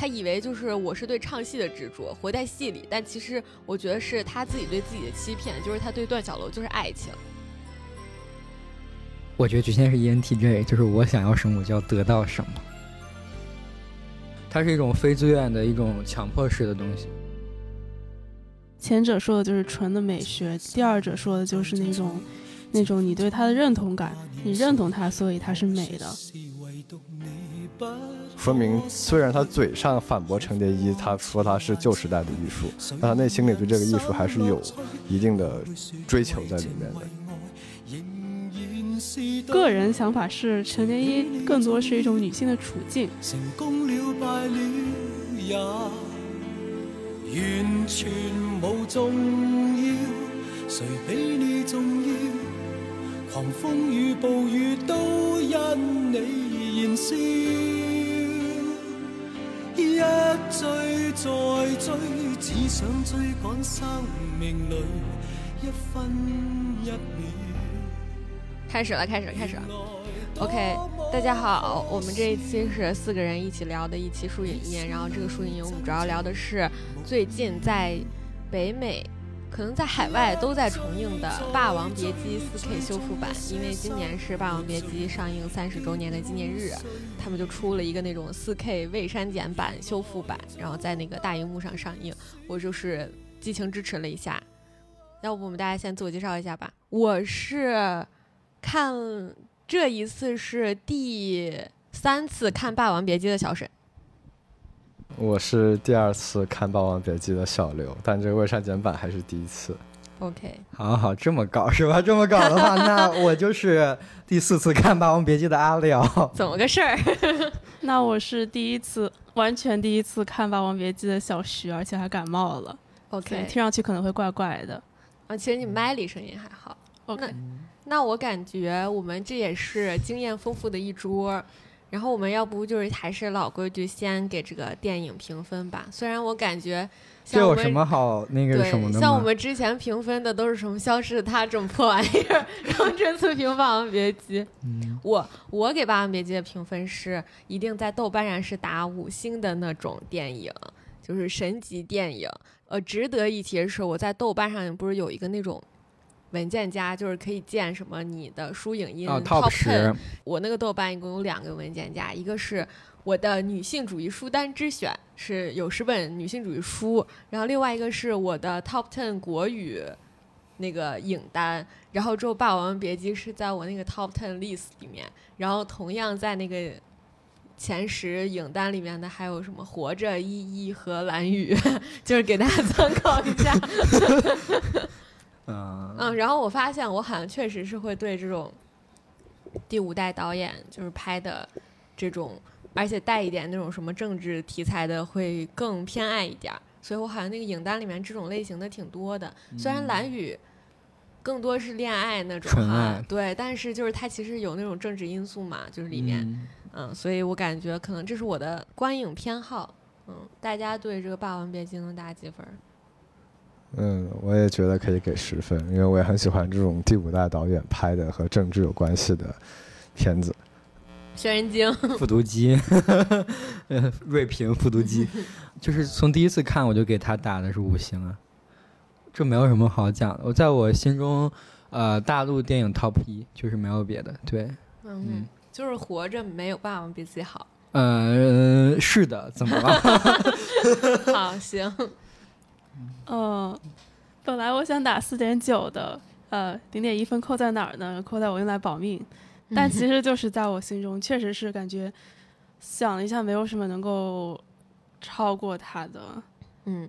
他以为就是我是对唱戏的执着，活在戏里，但其实我觉得是他自己对自己的欺骗，就是他对段小楼就是爱情。我觉得局限是 ENTJ，就是我想要什么我就要得到什么，它是一种非自愿的一种强迫式的东西。前者说的就是纯的美学，第二者说的就是那种，那种你对他的认同感，你认同他，所以他是美的。说明虽然他嘴上反驳程蝶衣，他说他是旧时代的艺术，但他内心里对这个艺术还是有一定的追求在里面的。个人想法是，程蝶衣更多是一种女性的处境。完全无重要，谁比你重要？狂风与暴雨都因你燃烧，一追再追，只想追赶生命里一分一秒。开始了，开始了，开始了。OK，大家好，我们这一期是四个人一起聊的一期书影音，然后这个书影音我们主要聊的是最近在北美，可能在海外都在重映的《霸王别姬》4K 修复版，因为今年是《霸王别姬》上映三十周年的纪念日，他们就出了一个那种 4K 未删减版修复版，然后在那个大荧幕上上映，我就是激情支持了一下。要不我们大家先自我介绍一下吧，我是看。这一次是第三次看《霸王别姬》的小沈，我是第二次看《霸王别姬》的小刘，但这个未删减版还是第一次。OK，好好这么搞是吧？这么搞的话，那我就是第四次看《霸王别姬》的阿廖。怎么个事儿？那我是第一次，完全第一次看《霸王别姬》的小徐，而且还感冒了。OK，听上去可能会怪怪的。啊，其实你麦里声音还好。OK。那我感觉我们这也是经验丰富的一桌，然后我们要不就是还是老规矩，先给这个电影评分吧。虽然我感觉，这有什么好那个什么的像我们之前评分的都是什么《消失的她》这种破玩意儿，然后这次评《霸王别姬》，我我给《霸王别姬》的评分是一定在豆瓣上是打五星的那种电影，就是神级电影。呃，值得一提的是，我在豆瓣上不是有一个那种。文件夹就是可以建什么你的书影音 top ten。我那个豆瓣一共有两个文件夹，一个是我的女性主义书单之选，是有十本女性主义书，然后另外一个是我的 top ten 国语那个影单，然后之后《霸王别姬》是在我那个 top ten list 里面，然后同样在那个前十影单里面的还有什么《活着》、《一一》和《蓝雨》，就是给大家参考一下。嗯，然后我发现我好像确实是会对这种第五代导演就是拍的这种，而且带一点那种什么政治题材的会更偏爱一点，所以我好像那个影单里面这种类型的挺多的。虽然蓝雨更多是恋爱那种哈，对，但是就是它其实有那种政治因素嘛，就是里面，嗯，所以我感觉可能这是我的观影偏好。嗯，大家对这个《霸王别姬》能打几分？嗯，我也觉得可以给十分，因为我也很喜欢这种第五代导演拍的和政治有关系的片子。轩辕镜、复读机、瑞平、复读机，就是从第一次看我就给他打的是五星啊，这没有什么好讲的。我在我心中，呃，大陆电影 top 一就是没有别的。对，嗯，就是活着没有办法比自己好。呃，是的，怎么了？好，行。嗯，本来我想打四点九的，呃，零点一分扣在哪儿呢？扣在我用来保命，但其实就是在我心中，确实是感觉想了一下，没有什么能够超过它的。嗯，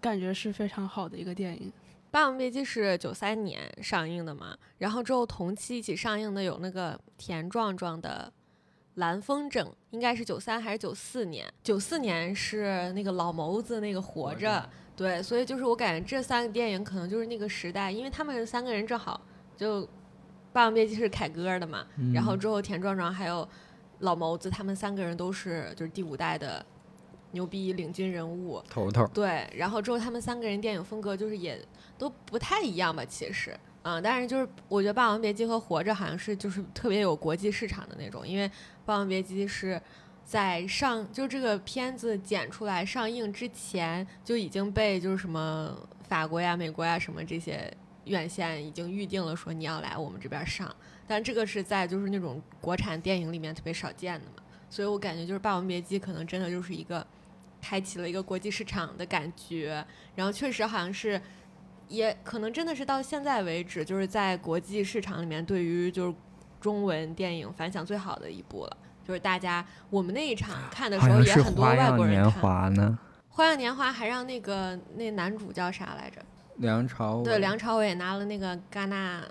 感觉是非常好的一个电影。《霸王别姬》是九三年上映的嘛，然后之后同期一起上映的有那个田壮壮的《蓝风筝》，应该是九三还是九四年？九四年是那个老谋子那个《活着》。对，所以就是我感觉这三个电影可能就是那个时代，因为他们三个人正好就《霸王别姬》是凯歌的嘛，然后之后田壮壮还有老谋子，他们三个人都是就是第五代的牛逼领军人物头头。对，然后之后他们三个人电影风格就是也都不太一样吧，其实，嗯，但是就是我觉得《霸王别姬》和《活着》好像是就是特别有国际市场的那种，因为《霸王别姬》是在上就这个片子剪出来上映之前就已经被就是什么法国呀、美国呀什么这些院线已经预定了，说你要来我们这边上。但这个是在就是那种国产电影里面特别少见的嘛，所以我感觉就是《霸王别姬》可能真的就是一个开启了一个国际市场的感觉，然后确实好像是。也可能真的是到现在为止，就是在国际市场里面，对于就是中文电影反响最好的一部了。就是大家我们那一场看的时候，也很多外国人看。花样年华呢？花样年华还让那个那男主叫啥来着？梁朝伟。对，梁朝伟拿了那个戛纳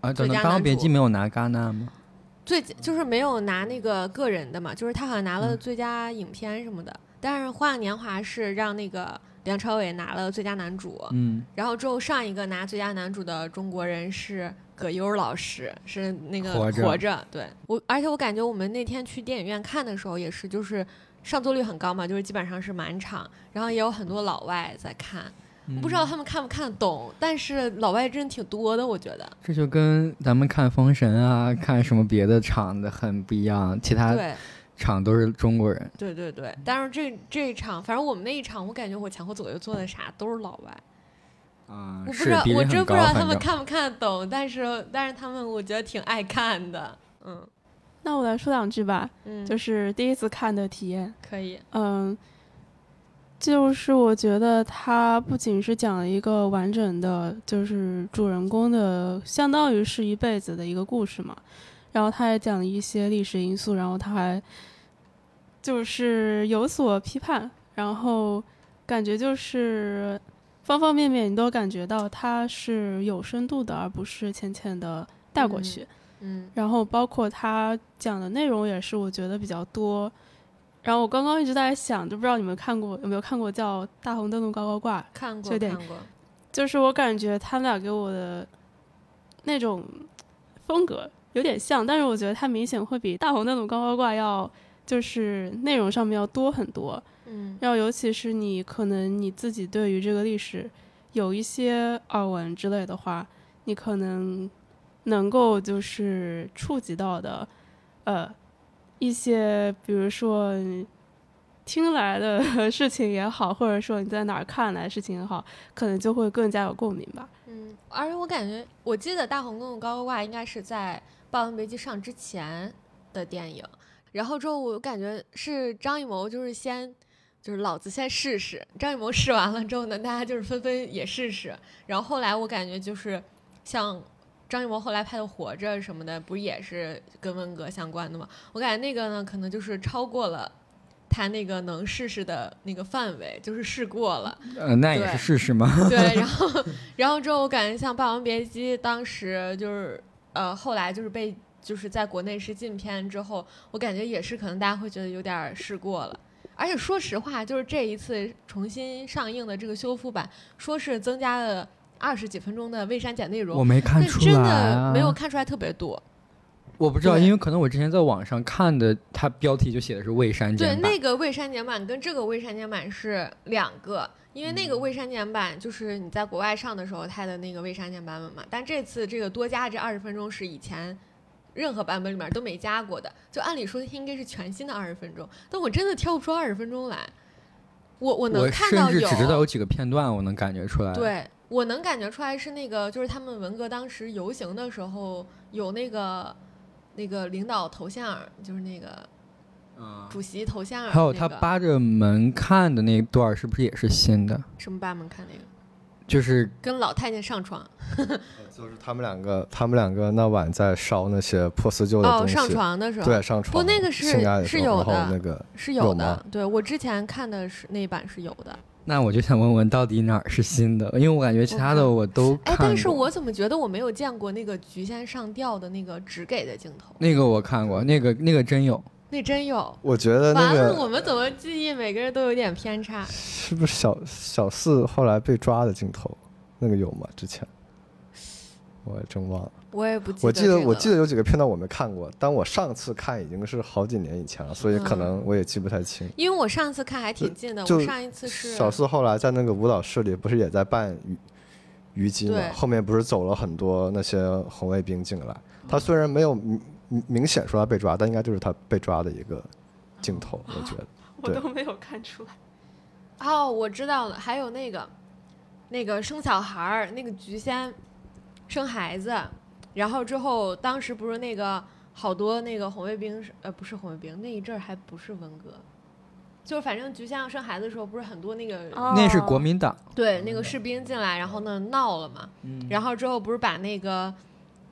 啊，怎么《霸王别姬》没有拿戛纳吗？最就是没有拿那个个人的嘛，就是他好像拿了最佳影片什么的。但是花样年华是让那个。梁朝伟拿了最佳男主，嗯，然后之后上一个拿最佳男主的中国人是葛优老师，是那个活着，对我，而且我感觉我们那天去电影院看的时候也是，就是上座率很高嘛，就是基本上是满场，然后也有很多老外在看，不知道他们看不看得懂，但是老外真的挺多的，我觉得。这就跟咱们看《封神》啊，看什么别的场的很不一样，其他。对。场都是中国人，对对对，但是这这一场，反正我们那一场，我感觉我前后左右坐的啥都是老外，啊，我不知道，我真不知道他们看不看得懂，但是但是他们我觉得挺爱看的，嗯，那我来说两句吧，嗯，就是第一次看的体验，可以，嗯，就是我觉得它不仅是讲了一个完整的，就是主人公的，相当于是一辈子的一个故事嘛。然后他也讲了一些历史因素，然后他还就是有所批判，然后感觉就是方方面面你都感觉到他是有深度的，而不是浅浅的带过去。嗯，然后包括他讲的内容也是我觉得比较多。然后我刚刚一直在想，就不知道你们看过有没有看过叫《大红灯笼高高挂》？看过，看过。就是我感觉他们俩给我的那种风格。有点像，但是我觉得它明显会比大红灯笼高高挂要，就是内容上面要多很多。嗯，然后尤其是你可能你自己对于这个历史有一些耳闻之类的话，你可能能够就是触及到的，呃，一些比如说听来的 事情也好，或者说你在哪儿看来的事情也好，可能就会更加有共鸣吧。嗯，而且我感觉，我记得大红那种高高挂应该是在。《霸王别姬》上之前的电影，然后之后我感觉是张艺谋就是先，就是老子先试试。张艺谋试完了之后呢，大家就是纷纷也试试。然后后来我感觉就是像张艺谋后来拍的《活着》什么的，不也是跟文革相关的吗？我感觉那个呢，可能就是超过了他那个能试试的那个范围，就是试过了。呃，那也是试试吗？对，然 后然后之后我感觉像《霸王别姬》当时就是。呃，后来就是被就是在国内是禁片之后，我感觉也是可能大家会觉得有点试过了。而且说实话，就是这一次重新上映的这个修复版，说是增加了二十几分钟的未删减内容，我没看出来，真的没有看出来特别多。我不知道，因为可能我之前在网上看的，它标题就写的是未删减版。对，那个未删减版跟这个未删减版是两个。因为那个未删减版就是你在国外上的时候，它的那个未删减版本嘛。但这次这个多加这二十分钟是以前任何版本里面都没加过的，就按理说应该是全新的二十分钟。但我真的挑不出二十分钟来。我我能看到有，只知道有几个片段，我能感觉出来。对，我能感觉出来是那个，就是他们文革当时游行的时候有那个那个领导头像，就是那个。主席头像，还有他扒着门看的那段，是不是也是新的？什么扒门看那个？就是跟老太监上床。就是他们两个，他们两个那晚在烧那些破四旧的东西。哦，上床的时候。对，上床。不，那个是是有的，那个是有的。对我之前看的是那版是有的。那我就想问问，到底哪儿是新的？因为我感觉其他的我都哎，但是我怎么觉得我没有见过那个菊仙上吊的那个只给的镜头？那个我看过，那个那个真有。那真有，我觉得那个我们怎么记忆每个人都有点偏差？是不是小小四后来被抓的镜头？那个有吗？之前我也真忘了。我也不记得。我记得我记得有几个片段我没看过，但我上次看已经是好几年以前了，所以可能我也记不太清。因为我上次看还挺近的，我上一次是小四后来在那个舞蹈室里不是也在扮虞姬嘛？后面不是走了很多那些红卫兵进来，他虽然没有。明显说他被抓，但应该就是他被抓的一个镜头，我觉得。我都没有看出来。哦，我知道了，还有那个，那个生小孩儿，那个菊仙生孩子，然后之后当时不是那个好多那个红卫兵是呃不是红卫兵那一阵儿还不是文革，就是反正菊仙要生孩子的时候，不是很多那个、那是国民党，对那个士兵进来，然后呢闹了嘛，然后之后不是把那个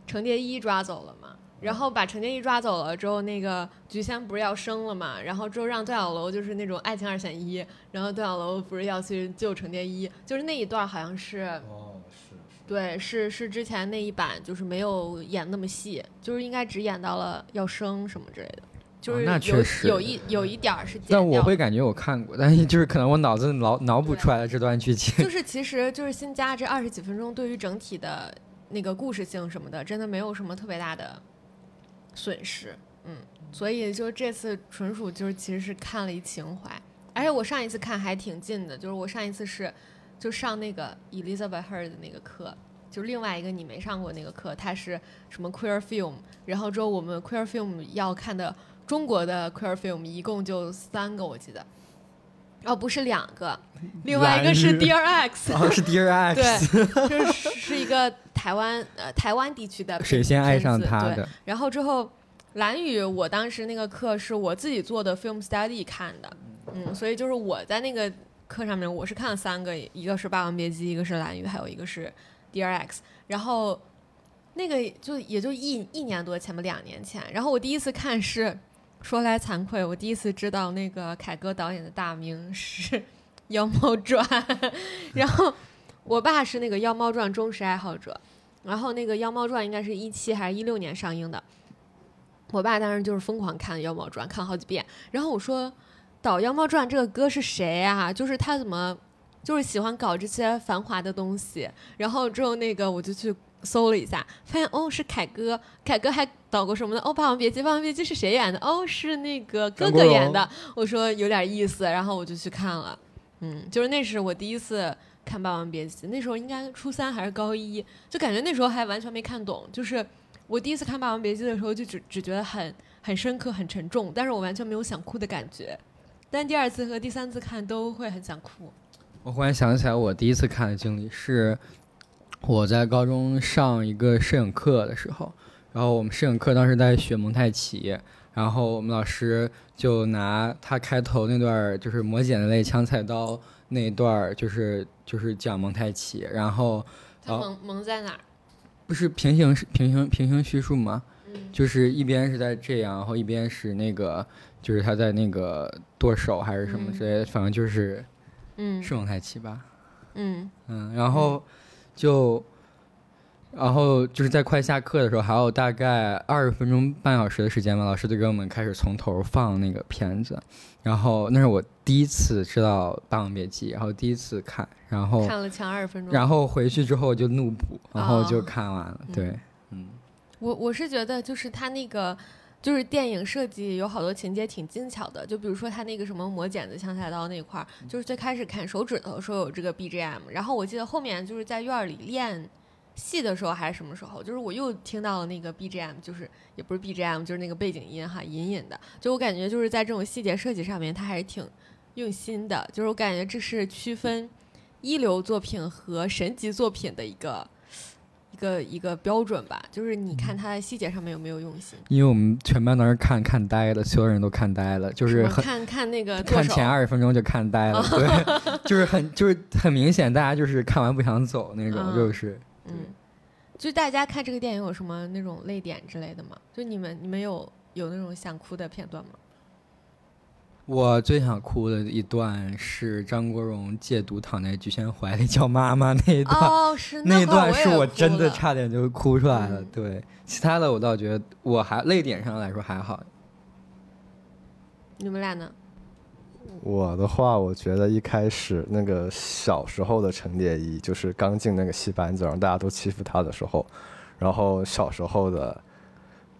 程蝶衣抓走了嘛。然后把程蝶衣抓走了之后，那个菊仙不是要生了嘛？然后之后让段小楼就是那种爱情二选一，然后段小楼不是要去救程蝶衣，就是那一段好像是，哦，是对，是是之前那一版就是没有演那么细，就是应该只演到了要生什么之类的，就是哦那有、确实有一有一点儿是但我。会感觉我看过，但是就是可能我脑子脑脑补出来的这段剧情。就是其实就是新加这二十几分钟，对于整体的那个故事性什么的，真的没有什么特别大的损失。嗯，所以就这次纯属就是其实是看了一情怀，而且我上一次看还挺近的，就是我上一次是就上那个 Elizabeth Hurd 的那个课。就另外一个你没上过那个课，它是什么 queer film，然后之后我们 queer film 要看的中国的 queer film 一共就三个，我记得，哦不是两个，另外一个是 Dear X，哦，是 Dear X，对，就是是一个台湾呃台湾地区的谁先爱上对他的？然后之后，蓝宇，我当时那个课是我自己做的 film study 看的，嗯，所以就是我在那个课上面，我是看了三个，一个是《霸王别姬》，一个是蓝宇，还有一个是 Dear X。然后那个就也就一一年多前吧，两年前。然后我第一次看是，说来惭愧，我第一次知道那个凯歌导演的大名是《妖猫传》，然后我爸是那个《妖猫传》忠实爱好者。然后那个《妖猫传》应该是一七还是一六年上映的，我爸当时就是疯狂看《妖猫传》，看好几遍。然后我说：“导《妖猫传》这个歌是谁啊？就是他怎么就是喜欢搞这些繁华的东西？”然后之后那个我就去搜了一下，发现哦是凯歌，凯歌还导过什么呢？哦《霸王别姬》，《霸王别姬》是谁演的？哦是那个哥哥演的。我说有点意思，然后我就去看了。嗯，就是那是我第一次看《霸王别姬》，那时候应该初三还是高一，就感觉那时候还完全没看懂。就是我第一次看《霸王别姬》的时候，就只只觉得很很深刻、很沉重，但是我完全没有想哭的感觉。但第二次和第三次看都会很想哭。我忽然想起来，我第一次看的经历是我在高中上一个摄影课的时候，然后我们摄影课当时在学蒙太奇，然后我们老师就拿他开头那段就是磨剪子类枪菜刀那一段，就是就是讲蒙太奇，然后哦它萌萌在哪儿？不是平行平行平行叙述吗？嗯就是一边是在这样，然后一边是那个，就是他在那个剁手还是什么嗯之类的，反正就是嗯是蒙太奇吧。嗯嗯，然后就，然后就是在快下课的时候，还有大概二十分钟、半小时的时间吧，老师就给我们开始从头放那个片子，然后那是我第一次知道《霸王别姬》，然后第一次看，然后看了前二十分钟。然后回去之后就怒补，然后就哦看完了，对，嗯。我我是觉得，就是他那个，就是电影设计有好多情节挺精巧的，就比如说他那个什么磨剪子、枪菜刀那块儿，就是最开始砍手指头的时候有这个 BGM，然后我记得后面就是在院儿里练戏的时候还是什么时候，就是我又听到了那个 BGM，就是也不是 BGM，就是那个背景音哈，隐隐的，就我感觉就是在这种细节设计上面，他还是挺用心的，就是我感觉这是区分一流作品和神级作品的一个。一个一个标准吧，就是你看他的细节上面有没有用心，因为我们全班当时看看呆了，所有人都看呆了，就是很看看那个看前二十分钟就看呆了，对，就是很就是很明显，大家就是看完不想走那种，嗯就是嗯，就大家看这个电影有什么那种泪点之类的吗？就你们你们有有那种想哭的片段吗？我最想哭的一段是张国荣戒毒躺在菊仙怀里叫妈妈那一段，哦，是那一段是我真的差点就哭出来了。嗯对，其他的我倒觉得我还泪点上来说还好。你们俩呢？我的话，我觉得一开始那个小时候的程蝶衣，就是刚进那个戏班子，然后大家都欺负他的时候，然后小时候的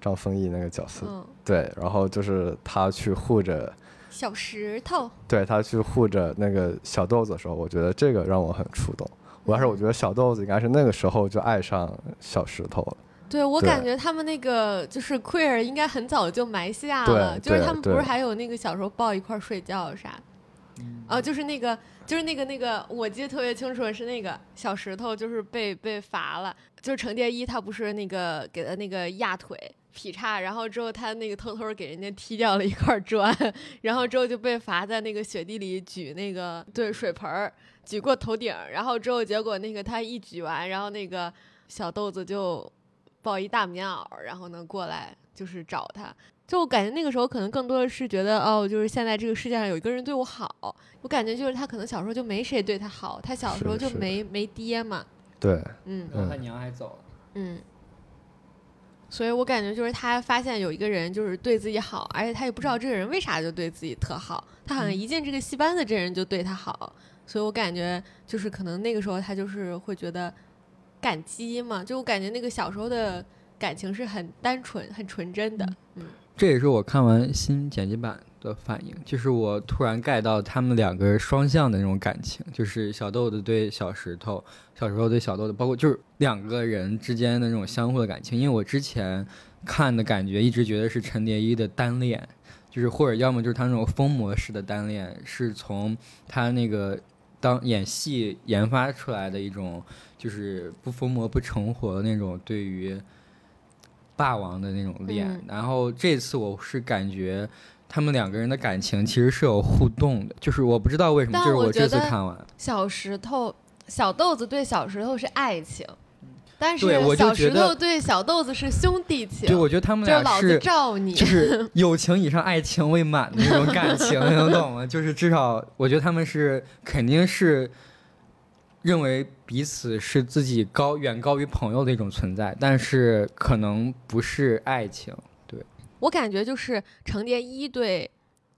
张丰毅那个角色，嗯，对，然后就是他去护着，小石头，对他去护着那个小豆子的时候，我觉得这个让我很触动。我要是我觉得小豆子应该是那个时候就爱上小石头了，对我感觉他们那个就是 queer 应该很早就埋下了，就是他们不是还有那个小时候抱一块儿睡觉啥，哦，就是那个就是那个那个，我记得特别清楚的是那个小石头，就是被被罚了，就是程蝶衣他不是那个给他那个压腿。劈叉，然后之后他那个偷偷给人家踢掉了一块砖，然后之后就被罚在那个雪地里举那个对水盆儿，举过头顶，然后之后结果那个他一举完，然后那个小豆子就抱一大棉袄，然后呢过来就是找他。就我感觉那个时候可能更多的是觉得哦，就是现在这个世界上有一个人对我好。我感觉就是他可能小时候就没谁对他好，他小时候是就是没没爹嘛，对，嗯然后他娘还走了。嗯。所以我感觉就是他发现有一个人就是对自己好，而且他也不知道这个人为啥就对自己特好，他好像一进这个戏班子，这人就对他好，所以我感觉就是可能那个时候他就是会觉得感激嘛，就我感觉那个小时候的感情是很单纯、很纯真的，嗯这也是我看完新剪辑版的反应，就是我突然 get 到他们两个人双向的那种感情，就是小豆子对小石头，小石头对小豆子，包括就是两个人之间的那种相互的感情。因为我之前看的感觉一直觉得是陈蝶衣的单恋，就是或者要么就是他那种疯魔式的单恋，是从他那个当演戏研发出来的一种，就是不疯魔不成活的那种对于。霸王的那种恋，嗯。然后这次我是感觉他们两个人的感情其实是有互动的，就是我不知道为什么，就是我这次看完，小石头、小豆子对小石头是爱情，但是小石头对小豆子是兄弟情，对我觉得他们俩就是老子罩你，就是 友情以上爱情未满的那种感情，你能懂吗？就是至少我觉得他们是肯定是认为彼此是自己高远高于朋友的一种存在，但是可能不是爱情。对我感觉就是程蝶衣对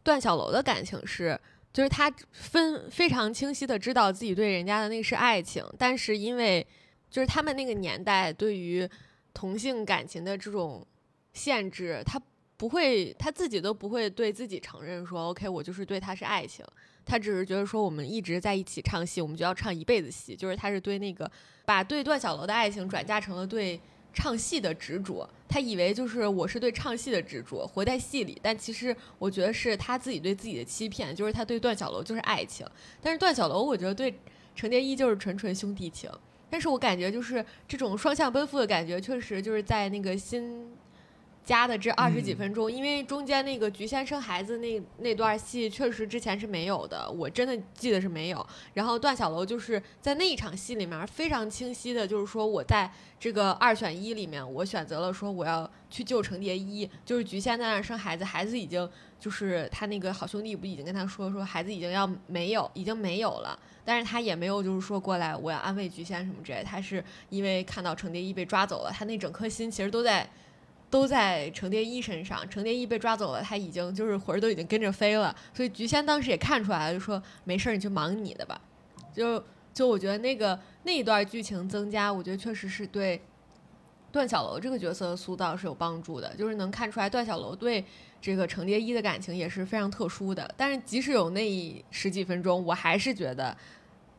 段小楼的感情是，就是他分非常清晰的知道自己对人家的那是爱情，但是因为就是他们那个年代对于同性感情的这种限制，他不会他自己都不会对自己承认说 OK，我就是对他是爱情，他只是觉得说我们一直在一起唱戏，我们就要唱一辈子戏，就是他是对那个把对段小楼的爱情转嫁成了对。唱戏的执着，他以为就是我是对唱戏的执着，活在戏里。但其实我觉得是他自己对自己的欺骗，就是他对段小楼就是爱情，但是段小楼我觉得对程蝶衣就是纯纯兄弟情。但是我感觉就是这种双向奔赴的感觉，确实就是在那个新加的这二十几分钟，因为中间那个菊仙生孩子那那段戏，确实之前是没有的，我真的记得是没有。然后段小楼就是在那一场戏里面非常清晰的，就是说我在这个二选一里面，我选择了说我要去救程蝶衣，就是菊仙在那儿生孩子，孩子已经就是他那个好兄弟不已经跟他说说孩子已经要没有，已经没有了，但是他也没有就是说过来我要安慰菊仙什么之类，他是因为看到程蝶衣被抓走了，他那整颗心其实都在。都在程蝶衣身上，程蝶衣被抓走了，他已经就是魂儿都已经跟着飞了，所以菊仙当时也看出来了，就说没事儿，你去忙你的吧。就就我觉得那个那一段剧情增加，我觉得确实是对段小楼这个角色的塑造是有帮助的，就是能看出来段小楼对这个程蝶衣的感情也是非常特殊的。但是即使有那十几分钟，我还是觉得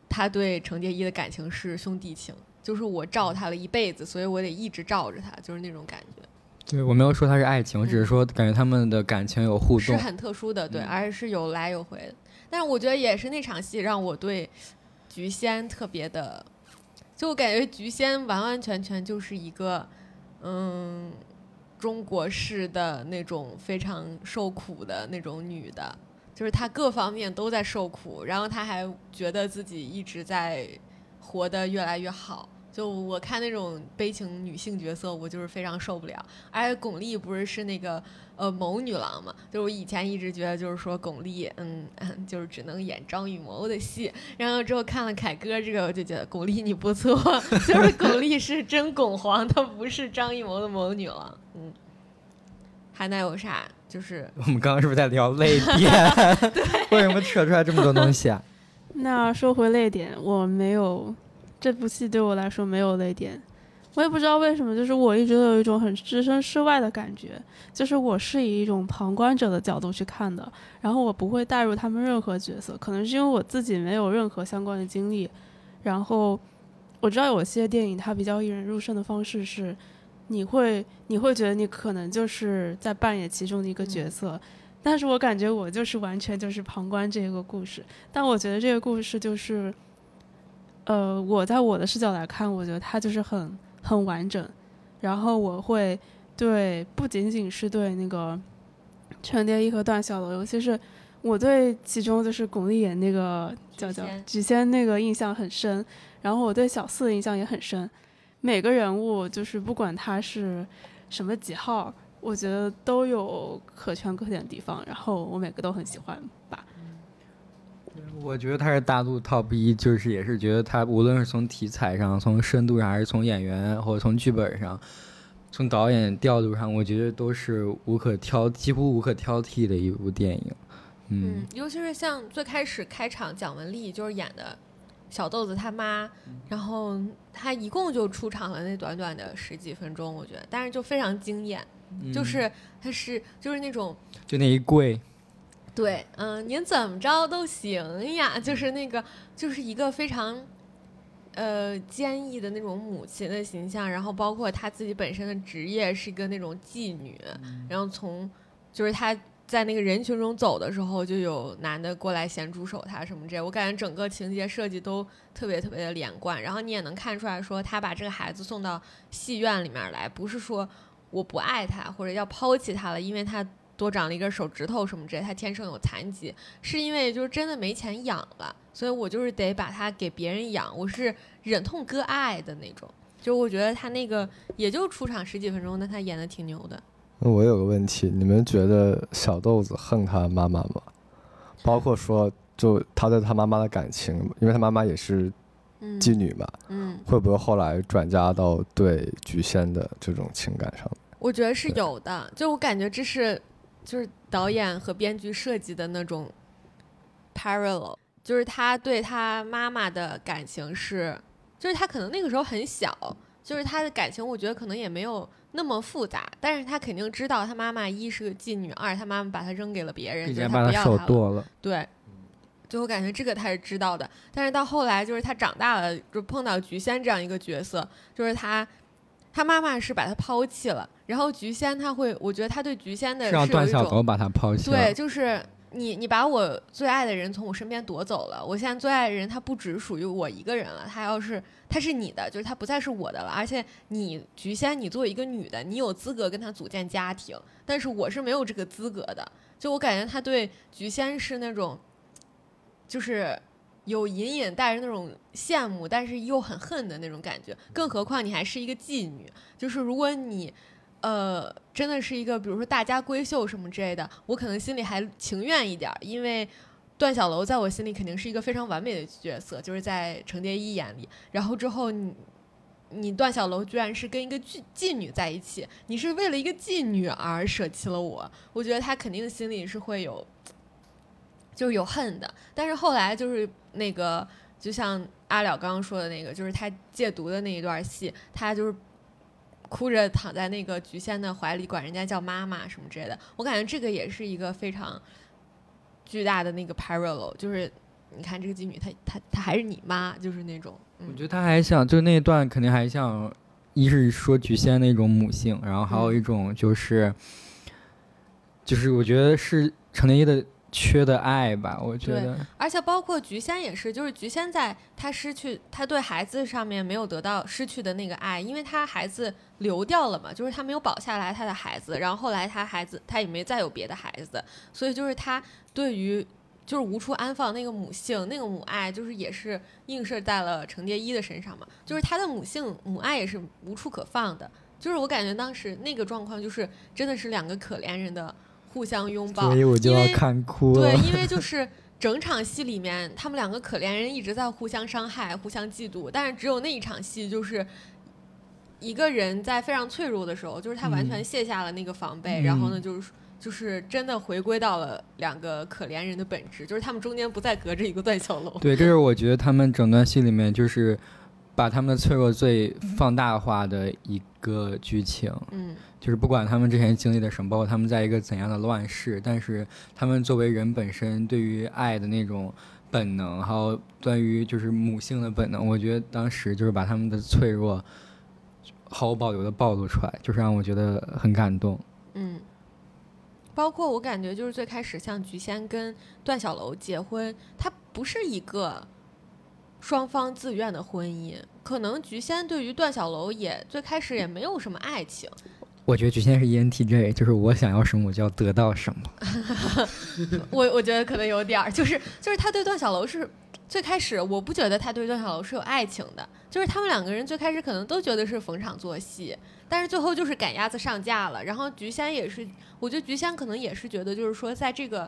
他对程蝶衣的感情是兄弟情，就是我罩他了一辈子，所以我得一直罩着他，就是那种感觉。对我没有说他是爱情，我只是说感觉他们的感情有互动。是很特殊的，对，嗯而且是有来有回的。但是我觉得也是那场戏让我对菊仙特别的，就我感觉菊仙完完全全就是一个，嗯，中国式的那种非常受苦的那种女的，就是她各方面都在受苦，然后她还觉得自己一直在活得越来越好。就我看那种悲情女性角色，我就是非常受不了。而且巩俐不是是那个呃谋女郎嘛，就是我以前一直觉得就是说巩俐，嗯，嗯 就是只能演张艺谋的戏。然后之后看了凯歌这个，我就觉得巩俐你不错，就是巩俐是真巩皇，她不是张艺谋的谋女郎。嗯，还能有啥？就是 我们刚刚是不是在聊泪点？为什么扯出来这么多东西啊？那说回泪点，我没有这部戏对我来说没有泪点，我也不知道为什么，就是我一直都有一种很置身事外的感觉，就是我是以一种旁观者的角度去看的，然后我不会带入他们任何角色，可能是因为我自己没有任何相关的经历，然后我知道有些电影它比较引人入胜的方式是，你会你会觉得你可能就是在扮演其中的一个角色，但是我感觉我就是完全就是旁观这个故事，但我觉得这个故事就是，呃，我在我的视角来看，我觉得它就是很很完整，然后我会对不仅仅是对那个陈蝶衣和段小楼，尤其是我对其中就是巩俐演那个叫叫菊仙那个印象很深，然后我对小四的印象也很深。每个人物就是不管他是什么几号，我觉得都有可圈可点的地方，然后我每个都很喜欢吧。我觉得他是大陆 top 一，就是也是觉得他无论是从题材上、从深度上，还是从演员或者从剧本上、从导演调度上，我觉得都是无可挑，几乎无可挑剔的一部电影。嗯，嗯，尤其是像最开始开场蒋雯丽就是演的小豆子他妈，然后他一共就出场了那短短的十几分钟，我觉得，但是就非常惊艳，就是他是就是那种就那一跪，对，嗯，您怎么着都行呀，就是那个，就是一个非常，呃，坚毅的那种母亲的形象，然后包括她自己本身的职业是一个那种妓女，然后从就是她在那个人群中走的时候，就有男的过来咸猪手她什么这，我感觉整个情节设计都特别特别的连贯，然后你也能看出来说，她把这个孩子送到戏院里面来，不是说我不爱他或者要抛弃他了，因为他多长了一根手指头什么之类，他天生有残疾，是因为就是真的没钱养了，所以我就是得把他给别人养，我是忍痛割爱的那种。就我觉得他那个也就出场十几分钟，但他演的挺牛的。那我有个问题，你们觉得小豆子恨他妈妈吗？包括说，就他对他妈妈的感情，因为他妈妈也是嗯妓女嘛，嗯，会不会后来转嫁到对菊仙的这种情感上？我觉得是有的，就我感觉这是就是导演和编剧设计的那种 parallel，就是他对他妈妈的感情是，就是他可能那个时候很小，就是他的感情，我觉得可能也没有那么复杂，但是他肯定知道他妈妈一是个妓女，二他妈妈把他扔给了别人，并且觉得他把他手不要他了。对，就我感觉这个他是知道的，但是到后来就是他长大了，就碰到菊仙这样一个角色，就是他他妈妈是把他抛弃了，然后菊仙他会，我觉得他对菊仙的是让是有一种段小楼把他抛弃。对，就是你你把我最爱的人从我身边夺走了，我现在最爱的人他不只属于我一个人了，他要是他是你的，就是他不再是我的了，而且你菊仙，你作为一个女的，你有资格跟他组建家庭，但是我是没有这个资格的。就我感觉他对菊仙是那种，就是有隐隐带着那种羡慕，但是又很恨的那种感觉。更何况你还是一个妓女，就是如果你。呃，真的是一个，比如说大家闺秀什么之类的，我可能心里还情愿一点，因为段小楼在我心里肯定是一个非常完美的角色，就是在程蝶衣眼里。然后之后你，你段小楼居然是跟一个妓妓女在一起，你是为了一个妓女而舍弃了我，我觉得他肯定心里是会有，就是有恨的。但是后来就是那个，就像阿了刚刚说的那个，就是他戒毒的那一段戏，他就是。哭着躺在那个菊仙的怀里，管人家叫妈妈什么之类的。我感觉这个也是一个非常巨大的那个 parallel，就是你看这个妓女，她她她还是你妈，就是那种。我觉得她还想，就那一段肯定还想，一是说菊仙那种母性，然后还有一种就是，就是我觉得是程蝶衣的缺的爱吧，我觉对得。而且包括菊仙也是，就是菊仙在她失去她对孩子上面没有得到失去的那个爱，因为她孩子流掉了嘛，就是她没有保下来她的孩子，然后后来她孩子她也没再有别的孩子，所以就是她对于就是无处安放那个母性那个母爱，就是也是映射在了程蝶衣的身上嘛，就是她的母性母爱也是无处可放的，就是我感觉当时那个状况就是真的是两个可怜人的互相拥抱，所以我就要看哭了。对，因为就 是整场戏里面，他们两个可怜人一直在互相伤害、互相嫉妒，但是只有那一场戏，就是一个人在非常脆弱的时候，就是他完全嗯卸下了那个防备，嗯然后呢，就是就是真的回归到了两个可怜人的本质，就是他们中间不再隔着一个段小楼。对，这是我觉得他们整段戏里面就是把他们的脆弱最放大化的一个剧情。嗯就是不管他们之前经历的什么，包括他们在一个怎样的乱世，但是他们作为人本身对于爱的那种本能，还有对于就是母性的本能，我觉得当时就是把他们的脆弱毫无保留的暴露出来，就是让我觉得很感动。嗯，包括我感觉就是最开始像菊仙跟段小楼结婚，它不是一个双方自愿的婚姻，可能菊仙对于段小楼也最开始也没有什么爱情。我觉得菊仙是 ENTJ，就是我想要什么我就要得到什么。我我觉得可能有点儿，就是就是他对段小楼是最开始，我不觉得他对段小楼是有爱情的，就是他们两个人最开始可能都觉得是逢场作戏，但是最后就是赶鸭子上架了。然后菊仙也是，我觉得菊仙可能也是觉得，就是说在这个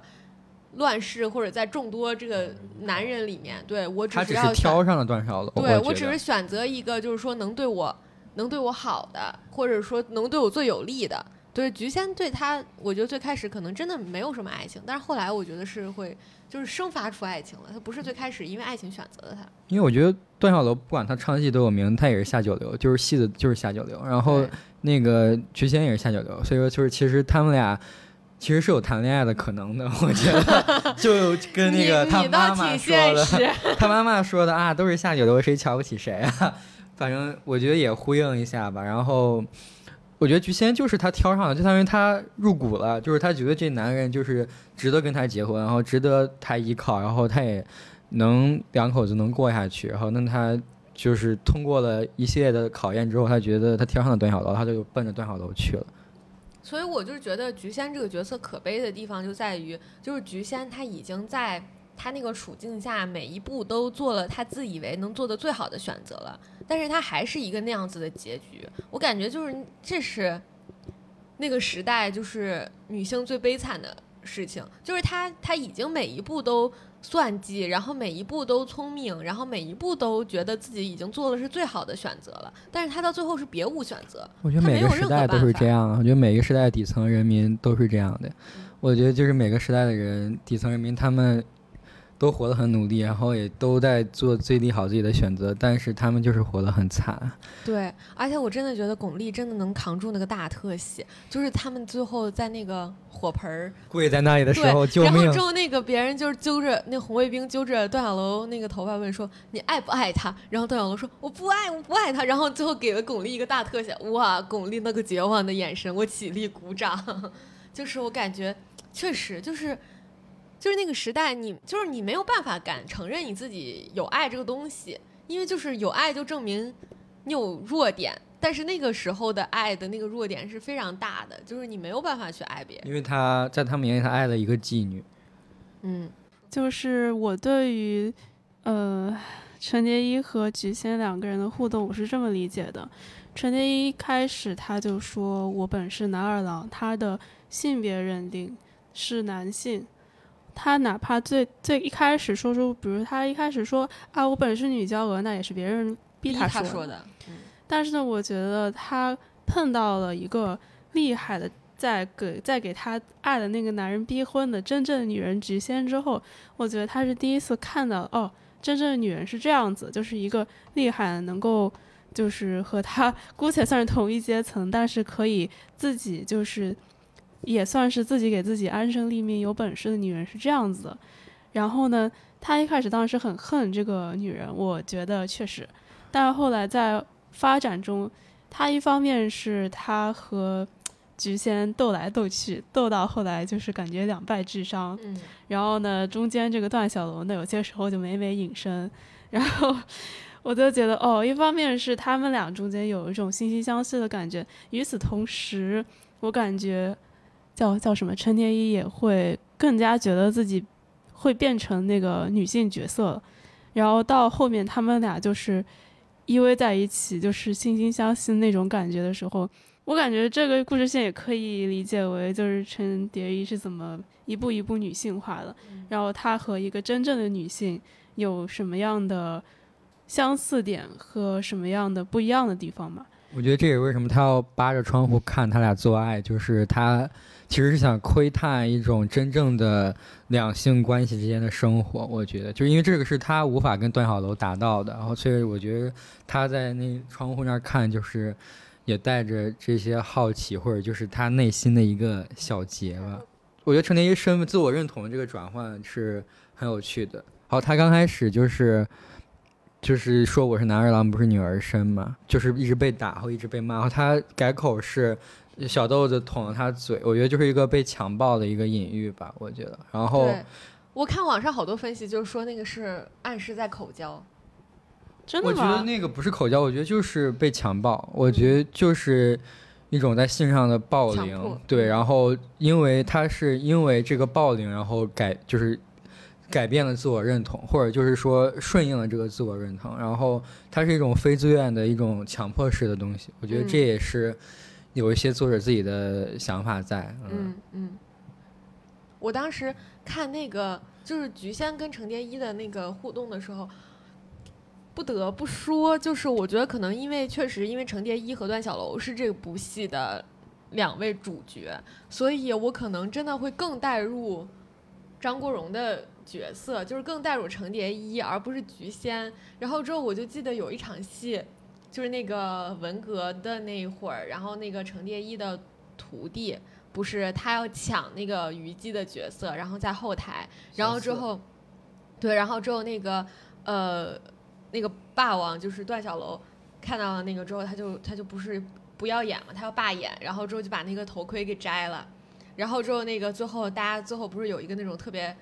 乱世或者在众多这个男人里面，对我只是只是要挑上了段小楼，对我我只是选择一个，就是说能对我能对我好的，或者说能对我最有利的。对菊仙对他，我觉得最开始可能真的没有什么爱情，但是后来我觉得是会就是生发出爱情了。他不是最开始因为爱情选择的他。因为我觉得段小楼不管他唱戏多有名，他也是下九流，就是戏的就是下九流。然后那个菊仙也是下九流，所以说就是其实他们俩其实是有谈恋爱的可能的，我觉得 就跟那个你倒挺妈妈说的，现实，他妈妈说的啊，都是下九流，谁瞧不起谁啊？反正我觉得也呼应一下吧。然后我觉得菊仙就是他挑上的，就相当于他入股了，就是他觉得这男人就是值得跟他结婚，然后值得他依靠，然后他也能两口子能过下去。然后那他就是通过了一系列的考验之后，他觉得他挑上了段小楼，他就奔着段小楼去了。所以我就是觉得菊仙这个角色可悲的地方就在于，就是菊仙她已经在她那个处境下每一步都做了他自以为能做的最好的选择了，但是他还是一个那样子的结局。我感觉就是这是那个时代就是女性最悲惨的事情，就是她她已经每一步都算计，然后每一步都聪明，然后每一步都觉得自己已经做的是最好的选择了，但是她到最后是别无选择。我觉得每个时代都是这样，我觉得每个时代底层人民都是这样的。我觉得就是每个时代的人，底层人民他们都活得很努力，然后也都在做最利好自己的选择，但是他们就是活得很惨。对，而且我真的觉得巩俐真的能扛住那个大特写，就是他们最后在那个火盆儿，跪在那里的时，候，救命然后之！后那个别人就是揪着那红卫兵揪着段小楼那个头发问说你爱不爱他？然后段小楼说我不爱，我不爱他。然后最后给了巩俐一个大特写，哇，巩俐那个绝望的眼神，我起立鼓掌。就是我感觉确实就是。就是那个时代，你就是你没有办法敢承认你自己有爱这个东西，因为就是有爱就证明你有弱点，但是那个时候的爱的那个弱点是非常大的，就是你没有办法去爱别人。因为他在他们眼里，他爱了一个妓女。嗯就是我对于呃陈蝶衣和菊仙两个人的互动，我是这么理解的。陈蝶衣一开始他就说我本是男二郎，他的性别认定是男性。他哪怕最最一开始说出，比如他一开始说啊我本是女娇娥，那也是别人逼他。说的，嗯但是呢，我觉得他碰到了一个厉害的，在给在给他爱的那个男人逼婚的真正的女人菊仙之后，我觉得他是第一次看到哦，真正的女人是这样子，就是一个厉害的能够。就是和他 姑且算是同一阶层，但是可以自己就是也算是自己给自己安身立命、有本事的女人是这样子的。然后呢，他一开始当然是很恨这个女人，我觉得确实，但是后来在发展中，他一方面是他和菊仙斗来斗去，斗到后来就是感觉两败俱伤。嗯然后呢，中间这个段小楼呢，有些时候就每每隐身，然后 我就觉得哦，一方面是他们俩中间有一种惺惺相惜的感觉，与此同时，我感觉叫叫什么陈蝶衣也会更加觉得自己会变成那个女性角色了，然后到后面他们俩就是依偎在一起，就是惺惺相惜那种感觉的时候，我感觉这个故事线也可以理解为就是陈蝶衣是怎么一步一步女性化的，然后她和一个真正的女性有什么样的相似点和什么样的不一样的地方嘛？我觉得这也是为什么他要扒着窗户看他俩做爱，就是他其实是想窥探一种真正的两性关系之间的生活。我觉得，就是因为这个是他无法跟段小楼达到的，然后所以我觉得他在那窗户那儿看，就是也带着这些好奇，或者就是他内心的一个小结吧。我觉得陈蝶衣身份自我认同这个转换是很有趣的。好，他刚开始就是就是说我是男儿郎不是女儿身嘛，就是一直被打，然后一直被骂。后他改口是小豆子捅了他嘴，我觉得就是一个被强暴的一个隐喻吧，我觉得。然后，我看网上好多分析，就是说那个是暗示在口交。真的吗我觉得？那个不是口交，我觉得就是被强暴，我觉得就是一种在性上的暴凌。对，然后因为他是因为这个暴凌，然后改就是改变了自我认同，或者就是说顺应了这个自我认同，然后它是一种非自愿的一种强迫式的东西。我觉得这嗯也是有一些作者自己的想法在。嗯嗯。我当时看那个就是菊仙跟程蝶衣的那个互动的时候，不得不说，就是我觉得可能因为确实因为程蝶衣和段小楼是这部戏的两位主角，所以我可能真的会更带入张国荣的角色，就是更带入程蝶衣，而不是菊仙。然后之后我就记得有一场戏，就是那个文革的那一会儿，然后那个程蝶衣的徒弟。不是他要抢那个虞姬的角色，然后在后台，然后之后，对，然后之后那个呃那个霸王就是段小楼看到了那个之后，他就他就不是不要演了，他要罢演，然后之后就把那个头盔给摘了，然后之后那个最后大家最后不是有一个那种特别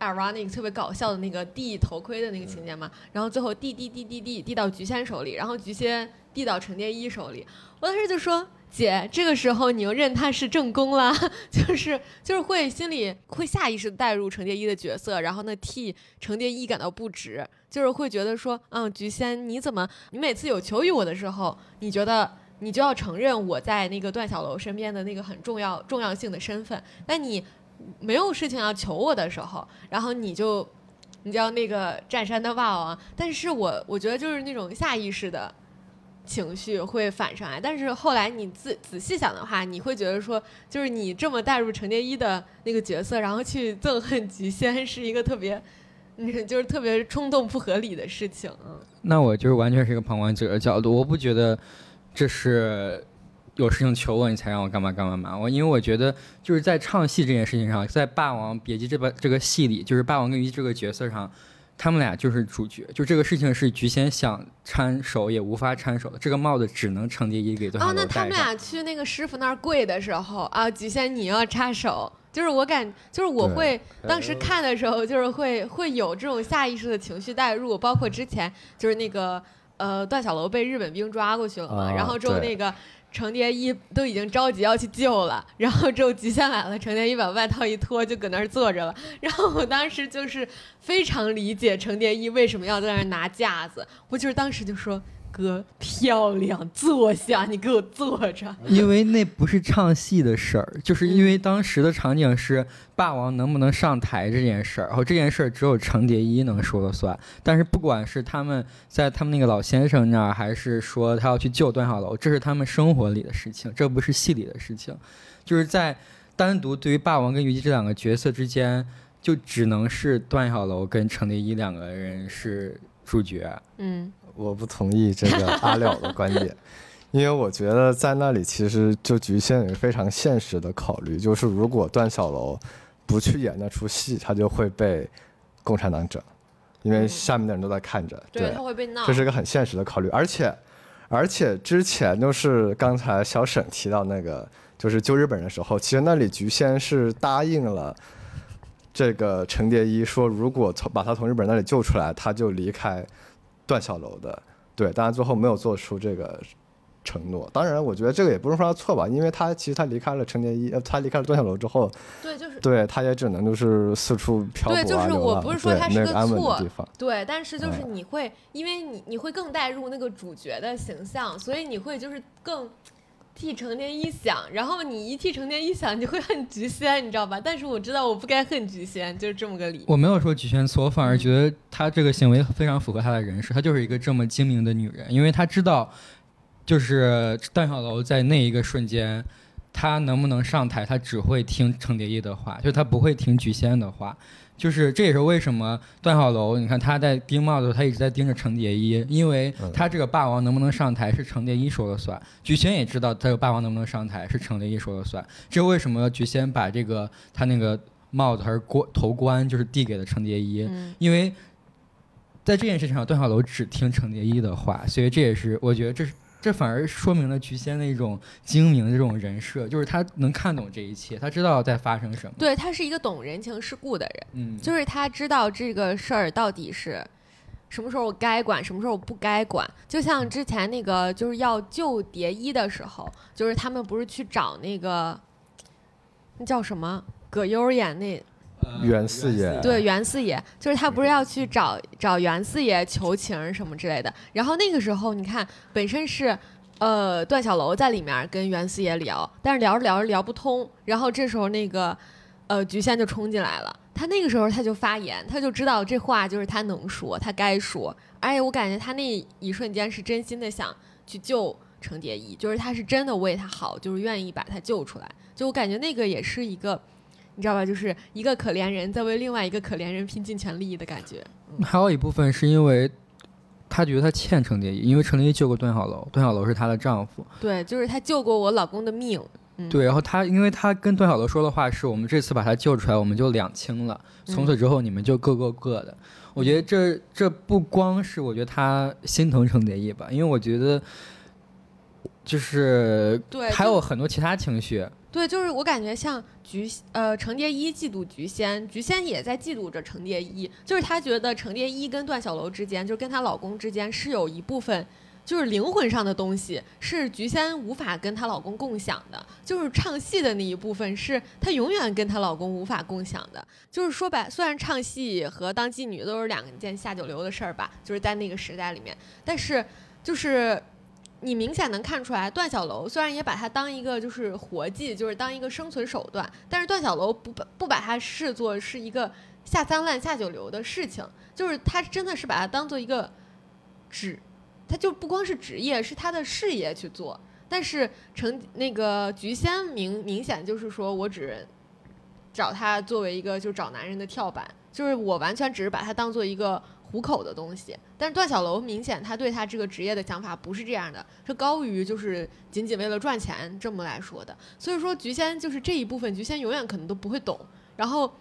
ironic 特别搞笑的那个递头盔的那个情节嘛，然后最后递递递递递递到菊仙手里，然后菊仙递到程蝶衣手里，我当时就说。姐，这个时候你又认他是正宫了，就是就是会心里会下意识带入程蝶衣的角色，然后呢替程蝶衣感到不值，就是会觉得说，嗯，菊仙你怎么你每次有求于我的时候，你觉得你就要承认我在那个段小楼身边的那个很重要重要性的身份，但你没有事情要求我的时候，然后你就你叫那个占山的霸王，但是我我觉得就是那种下意识的。情绪会反上来，但是后来你仔仔细想的话，你会觉得说，就是你这么带入程蝶衣的那个角色，然后去憎恨菊仙，是一个特别，就是特别冲动不合理的事情。那我就是完全是一个旁观者的角度，我不觉得这是有事情求我你才让我干嘛干嘛嘛。我因为我觉得就是在唱戏这件事情上，在《霸王别姬》这个这个戏里，就是霸王跟虞姬这个角色上，他们俩就是主角。就这个事情是菊仙想搀手也无法搀手的，这个帽子只能程蝶衣给段小哦，那他们。俩去那个师傅那儿跪的时候啊，菊仙你要插手，就是我感，就是我会当时看的时候，就是会会有这种下意识的情绪带入，包括之前就是那个呃段小楼被日本兵抓过去了嘛，啊然后之后那个。程蝶衣都已经着急要去救了，然后之后极限来了，程蝶衣把外套一脱就搁那儿坐着了。然后我当时就是非常理解程蝶衣为什么要在那儿拿架子，我就是当时就说：“哥漂亮，坐下，你给我坐着。”因为那不是唱戏的事儿，就是因为当时的场景是霸王能不能上台这件事儿，然后这件事儿只有程蝶衣能说了算。但是不管是他们在他们那个老先生那儿，还是说他要去救段小楼，这是他们生活里的事情，这不是戏里的事情。就是在单独对于霸王跟虞姬这两个角色之间，就只能是段小楼跟程蝶衣两个人是主角。嗯我不同意这个阿廖的观点，因为我觉得在那里其实就局限于非常现实的考虑，就是如果段小楼不去演那出戏，他就会被共产党整，因为嗯下面的人都在看着。对，他会被闹。这是一个很现实的考虑，而且，而且之前就是刚才小沈提到那个，就是救日本人的时候，其实那里菊仙是答应了这个程蝶衣说，如果从把他从日本那里救出来，他就离开段小楼的。对，当然最后没有做出这个承诺。当然，我觉得这个也不是说他错吧，因为他其实他离开了程蝶衣，呃，他离开了段小楼之后，对，就是对，他也只能就是四处漂泊啊，对就是我不是说他是个错。对，但是就是嗯你会，因为你你会更带入那个主角的形象，所以你会就是更替成天一想，然后你一替成天一想，你会恨菊仙，你知道吧？但是我知道我不该恨菊仙，就是这么个理。我没有说菊仙错，我反而觉得她这个行为非常符合她的人设，她就是一个这么精明的女人，因为她知道，就是段小楼在那一个瞬间，他能不能上台，他只会听程蝶衣的话，就是他不会听菊仙的话。就是这也是为什么段小楼，你看他在盯帽子，他一直在盯着程蝶衣，因为他这个霸王能不能上台是程蝶衣说了算。菊仙也知道这个霸王能不能上台是程蝶衣说了算。这为什么菊仙把这个他那个帽子还是冠头冠就是递给了程蝶衣？嗯因为在这件事情上，段小楼只听程蝶衣的话，所以这也是我觉得这是这反而说明了菊仙的一种精明的这种人设，就是他能看懂这一切，他知道在发生什么。对他是一个懂人情世故的人，嗯，就是他知道这个事儿到底是什么时候我该管，什么时候我不该管。就像之前那个就是要救蝶衣的时候，就是他们不是去找那个那叫什么葛优演那呃袁四爷对袁四爷，就是他不是要去找找袁四爷求情什么之类的。然后那个时候你看，本身是呃段小楼在里面跟袁四爷聊，但是聊着聊着聊不通，然后这时候那个呃菊仙就冲进来了。他那个时候他就发言，他就知道这话就是他能说，他该说。而且我感觉他那一瞬间是真心的想去救程蝶衣，就是他是真的为他好，就是愿意把他救出来。就我感觉那个也是一个。你知道吧？就是一个可怜人在为另外一个可怜人拼尽全力的感觉。还有一部分是因为他觉得他欠程蝶衣，因为程蝶衣救过段小楼，段小楼是她的丈夫。对，就是他救过我老公的命。嗯、对，然后他因为他跟段小楼说的话是我们这次把他救出来，我们就两清了，从此之后你们就各过各的。我觉得这这不光是我觉得他心疼程蝶衣吧，因为我觉得就是，还有很多其他情绪。对，就是我感觉像菊呃程蝶衣嫉妒菊仙，菊仙也在嫉妒着程蝶衣，就是她觉得程蝶衣跟段小楼之间，就是跟她老公之间是有一部分。就是灵魂上的东西是菊仙无法跟她老公共享的，就是唱戏的那一部分是她永远跟她老公无法共享的。就是说白，虽然唱戏和当妓女都是两件下九流的事儿吧，就是在那个时代里面，但是就是你明显能看出来，段小楼虽然也把他当一个就是活计，就是当一个生存手段，但是段小楼不不把他视作是一个下三滥下九流的事情，就是他真的是把他当做一个职。他就不光是职业，是他的事业去做。但是成那个菊仙明明显就是说我只找他作为一个就找男人的跳板，就是我完全只是把他当做一个糊口的东西。但是段小楼明显他对他这个职业的想法不是这样的，是高于就是仅仅为了赚钱这么来说的。所以说菊仙就是这一部分，菊仙永远可能都不会懂。然后。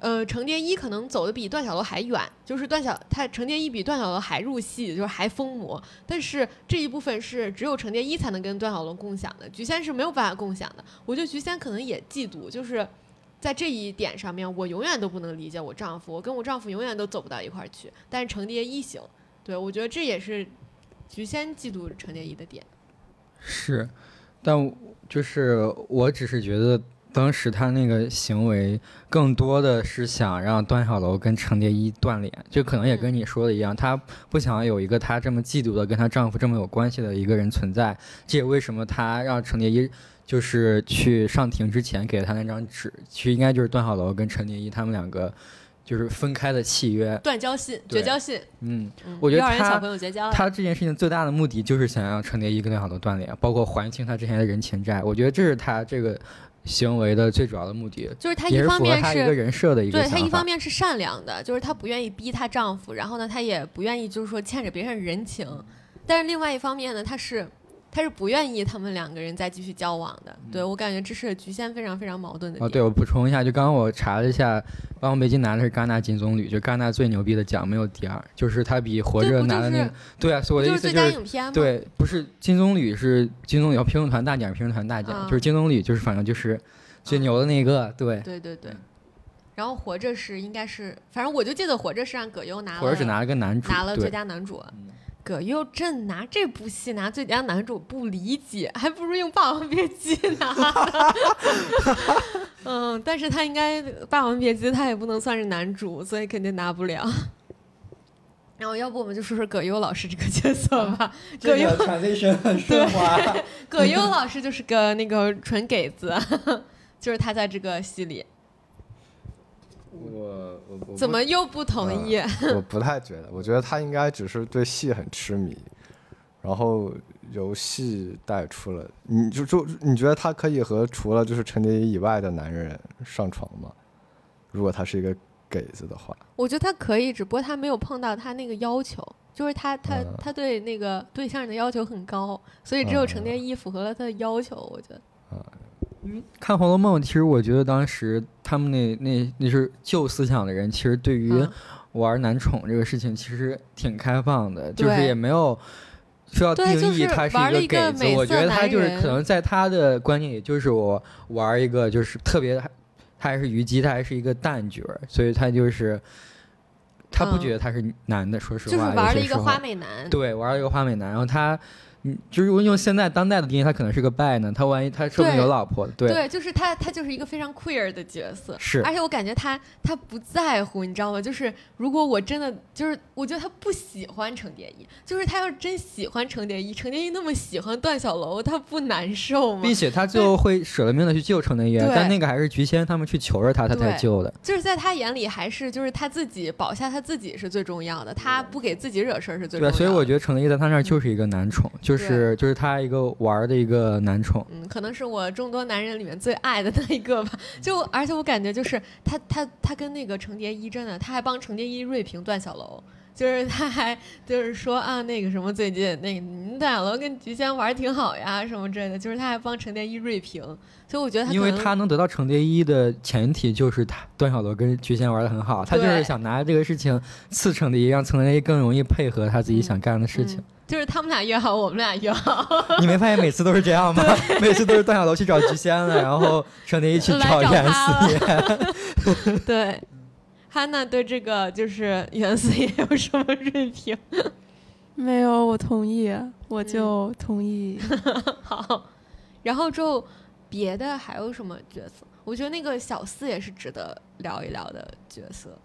呃，程蝶衣可能走的比段小楼还远，就是段小他程蝶衣比段小楼还入戏，就是还疯魔。但是这一部分是只有程蝶衣才能跟段小楼共享的，菊仙是没有办法共享的。我觉得菊仙可能也嫉妒，就是在这一点上面，我永远都不能理解我丈夫，我跟我丈夫永远都走不到一块儿去。但是程蝶衣行，对我觉得这也是菊仙嫉妒程蝶衣的点。是，但就是我只是觉得。当时他那个行为更多的是想让段小楼跟程蝶衣断联，就可能也跟你说的一样，她不想有一个她这么嫉妒的跟她丈夫这么有关系的一个人存在。这也为什么她让程蝶衣就是去上庭之前给了他那张纸，其实应该就是段小楼跟程蝶衣他们两个就是分开的契约，断交信、绝交信。嗯，我觉得他他这件事情最大的目的就是想让程蝶衣跟段小楼断联，包括还清他之前的人情债。我觉得这是他这个。行为的最主要的目的，就是他一方面是一个人设的一个对他一方面是善良的，就是她不愿意逼她丈夫，然后呢，她也不愿意就是说欠着别人人情，但是另外一方面呢，她是她是不愿意他们两个人再继续交往的。对我感觉这是局限非常非常矛盾的。哦，对我补充一下，就刚刚我查了一下，《霸王别姬》拿的是戛纳金棕榈，就戛纳最牛逼的奖，没有第二，就是他比《活着》拿的那个。对啊，所以我的意思就是，对，不是金棕榈是金棕榈评论团大奖，评论团大奖就是金棕榈，就是反正就是。最牛的那个，对对对对，然后活着是应该是，反正我就记得活着是让葛优拿了，活着只拿了个男主，拿了最佳男主。葛优正拿这部戏拿最佳男主不理解，还不如用《霸王别姬》拿。嗯，但是他应该《霸王别姬》他也不能算是男主，所以肯定拿不了。然后要不我们就说说葛优老师这个角色吧。葛优。葛优老师就是个那个纯给子，就是他在这个戏里。我我怎么又不同意？我不太觉得，我觉得他应该只是对戏很痴迷，然后游戏带出了。你就就你觉得他可以和除了就是陈蝶衣以外的男人上床吗？如果他是一个给子的话，我觉得他可以，只不过他没有碰到他那个要求，就是他他他对那个对象的要求很高，所以只有陈蝶衣符合了他的要求。我觉得。看《红楼梦》，其实我觉得当时他们那那那是旧思想的人，其实对于玩男宠这个事情其实挺开放的，就是也没有需要定义他是一给子。我觉得他就是可能在他的观念，里就是我玩一个就是特别，他还是虞姬，他还是一个旦角儿，所以他就是他不嗯觉得他是男的。说实就是话，有些时候玩了一个花美男。对，玩了一个花美男，然后他，嗯，就是如果用现在当代的定义，他可能是个拜呢，他万一他说不定有老婆，对，对，就是他，他就是一个非常 queer 的角色，是而且我感觉他他不在乎，你知道吗？就是如果我真的就是，我觉得他不喜欢程蝶衣，就是他要是真喜欢程蝶衣，程蝶衣那么喜欢段小楼，他不难受吗并？且他最后会舍了命的去救程蝶衣，但那个还是菊仙他们去求着他，他才救的。就是在他眼里，还是就是他自己保下他自己是最重要的，他不给自己惹事儿是最重，要的。所以我觉得程蝶衣在他那儿就是一个男宠，就是就是他一个玩儿的一个男宠。嗯，可能是我众多男人里面最爱的那一个吧。就而且我感觉就是他他他跟那个程蝶衣真的，他还帮程蝶衣锐评段小楼。就是他还就是说啊，那个什么，最近那个你段小楼跟菊仙玩儿挺好呀，什么之类的。就是他还帮程蝶衣锐评，所以我觉得他因为他能得到程蝶衣的前提就是他段小楼跟菊仙玩的很好，他就是想拿这个事情刺程蝶衣，让程蝶衣更容易配合他自己想干的事情。嗯就是他们俩约好，我们俩约好，你没发现每次都是这样吗？每次都是段小楼去找菊仙了，然后程蝶衣去找找袁他四爷。对。哈娜对这个就是袁四爷有什么锐评？没有，我同意，我嗯就同意。好，然后之后别的还有什么角色？我觉得那个小四也是值得聊一聊的角色。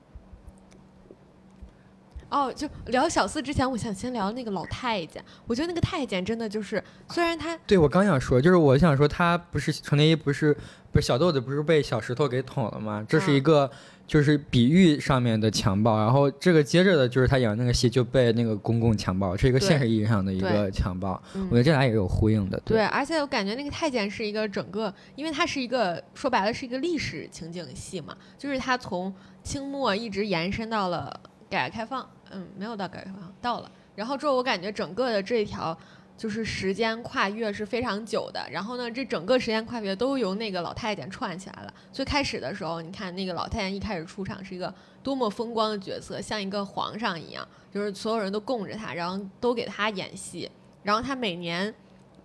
哦，就聊小四之前，我想先聊那个老太监。我觉得那个太监真的就是，虽然他对，我刚想说，就是我想说，他不是程蝶衣，不是不是小豆子，不是被小石头给捅了吗？这是一嗯个就是比喻上面的强暴，然后这个接着的就是他演那个戏就被那个公共强暴，是一个现实意义上的一个强暴。嗯我觉得这俩也有呼应的。对，而且我感觉那个太监是一个整个，因为它是一个说白了是一个历史情景戏嘛，就是它从清末一直延伸到了改革开放，嗯，没有到改革开放，到了。然后之后我感觉整个的这一条就是时间跨越是非常久的，然后呢，这整个时间跨越都由那个老太监串起来了。最开始的时候，你看那个老太监一开始出场是一个多么风光的角色，像一个皇上一样，就是所有人都供着他，然后都给他演戏，然后他每年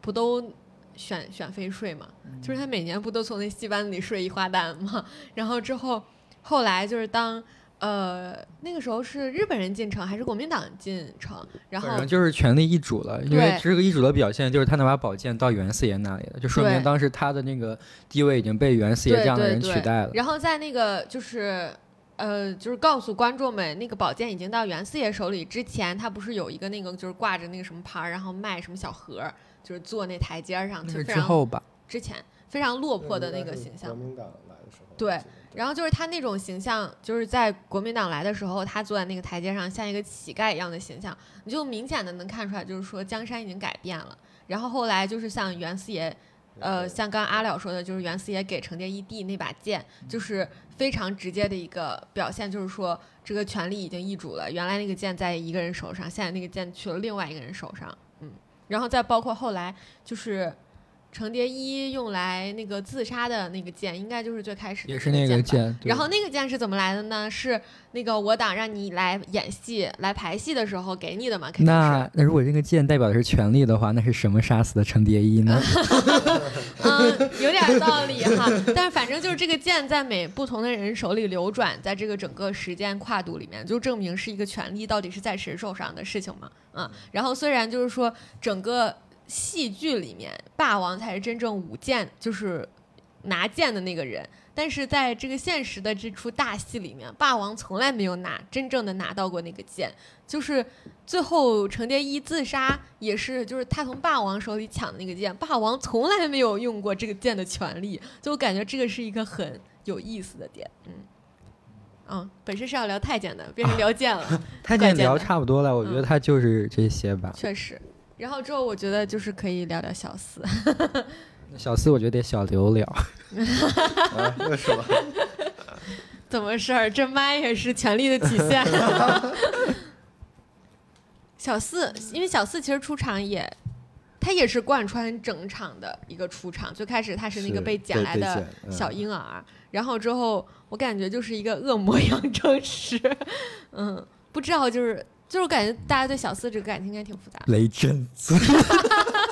不都选选妃睡嘛，就是他每年不都从那戏班子里睡一花旦嘛，然后之后后来就是当呃那个时候是日本人进城还是国民党进城，然后就是权力易主了，因为这个易主的表现就是他那把宝剑到袁四爷那里了，就说明当时他的那个地位已经被袁四爷这样的人取代了。然后在那个就是。呃，就是告诉观众们，那个宝剑已经到袁四爷手里之前，他不是有一个那个就是挂着那个什么牌儿，然后卖什么小盒儿，就是坐那台阶上，那就是之后吧，之前非常落魄的那个形象国。民党来的时候，对然后就是他那种形象，就是在国民党来的时候，他坐在那个台阶上，像一个乞丐一样的形象，你就明显的能看出来，就是说江山已经改变了。然后后来就是像袁四爷，呃，像刚阿了说的，就是袁四爷给程蝶衣递那把剑，就是非常直接的一个表现，就是说这个权力已经易主了。原来那个剑在一个人手上，现在那个剑去了另外一个人手上，嗯，然后再包括后来就是。程蝶衣用来那个自杀的那个剑，应该就是最开始也是那个剑然后那个剑是怎么来的呢？是那个我党让你来演戏、来排戏的时候给你的嘛？肯定是。那那如果这个剑代表的是权力的话，那是什么杀死的程蝶衣呢？嗯，有点道理哈。但是反正就是这个剑在每不同的人手里流转，在这个整个时间跨度里面，就证明是一个权力到底是在谁手上的事情嘛。嗯，然后虽然就是说整个戏剧里面霸王才是真正舞剑，就是拿剑的那个人。但是在这个现实的这出大戏里面，霸王从来没有拿真正的拿到过那个剑，就是最后程蝶衣自杀也是，就是他从霸王手里抢的那个剑，霸王从来没有用过这个剑的权利，就我感觉这个是一个很有意思的点，嗯。嗯，本身是要聊太监的，变成聊剑了，太监聊差不多了，我觉得嗯他就是这些吧。确实。然后之后，我觉得就是可以聊聊小四，小四我觉得得小刘聊，啊，为什么？怎么事儿？这麦也是权力的体现。小四，因为小四其实出场也他也是贯穿整场的一个出场。最开始他是那个被捡来的小婴儿，然后之后我感觉就是一个恶魔养成师，嗯，不知道就是就是感觉大家对小四这个感情应该挺复杂。雷震子，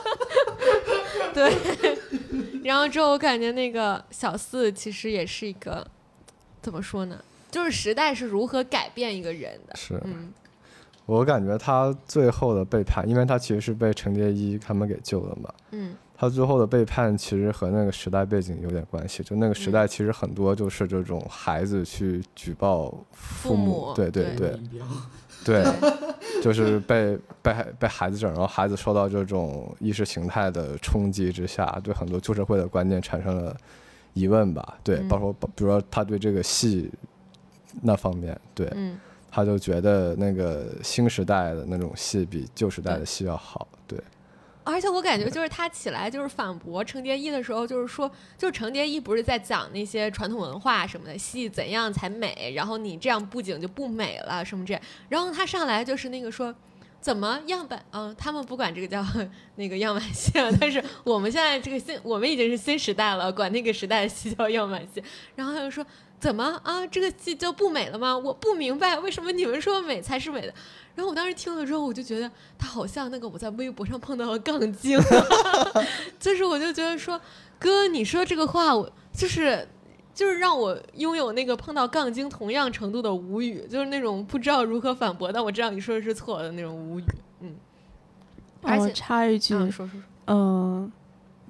对，然后之后我感觉那个小四其实也是一个怎么说呢？就是时代是如何改变一个人的？是，嗯。我感觉他最后的背叛，因为他其实是被程蝶衣他们给救了嘛。嗯。他最后的背叛其实和那个时代背景有点关系，就那个时代其实很多就是这种孩子去举报父母，对对对，对，就是被被被孩子整，然后孩子受到这种意识形态的冲击之下，对很多旧社会的观念产生了疑问吧。对，包括比如说他对这个戏那方面，对。他就觉得那个新时代的那种戏比旧时代的戏要好，对。而且我感觉就是他起来就是反驳程蝶衣的时候，就是说，就是程蝶衣不是在讲那些传统文化什么的戏怎样才美，然后你这样布景就不美了什么这，然后他上来就是那个说，怎么样板？嗯，他们不管这个叫 那个样板戏，但是我们现在这个新，我们已经是新时代了，管那个时代的戏叫样板戏。然后他就说。怎么啊？这个戏就不美了吗？我不明白为什么你们说美才是美的。然后我当时听了之后，我就觉得他好像那个我在微博上碰到了杠精，就是我就觉得说，哥，你说这个话，我就是就是让我拥有那个碰到杠精同样程度的无语，就是那种不知道如何反驳，但我知道你说的是错的那种无语。嗯，而且插一句，说说说，嗯，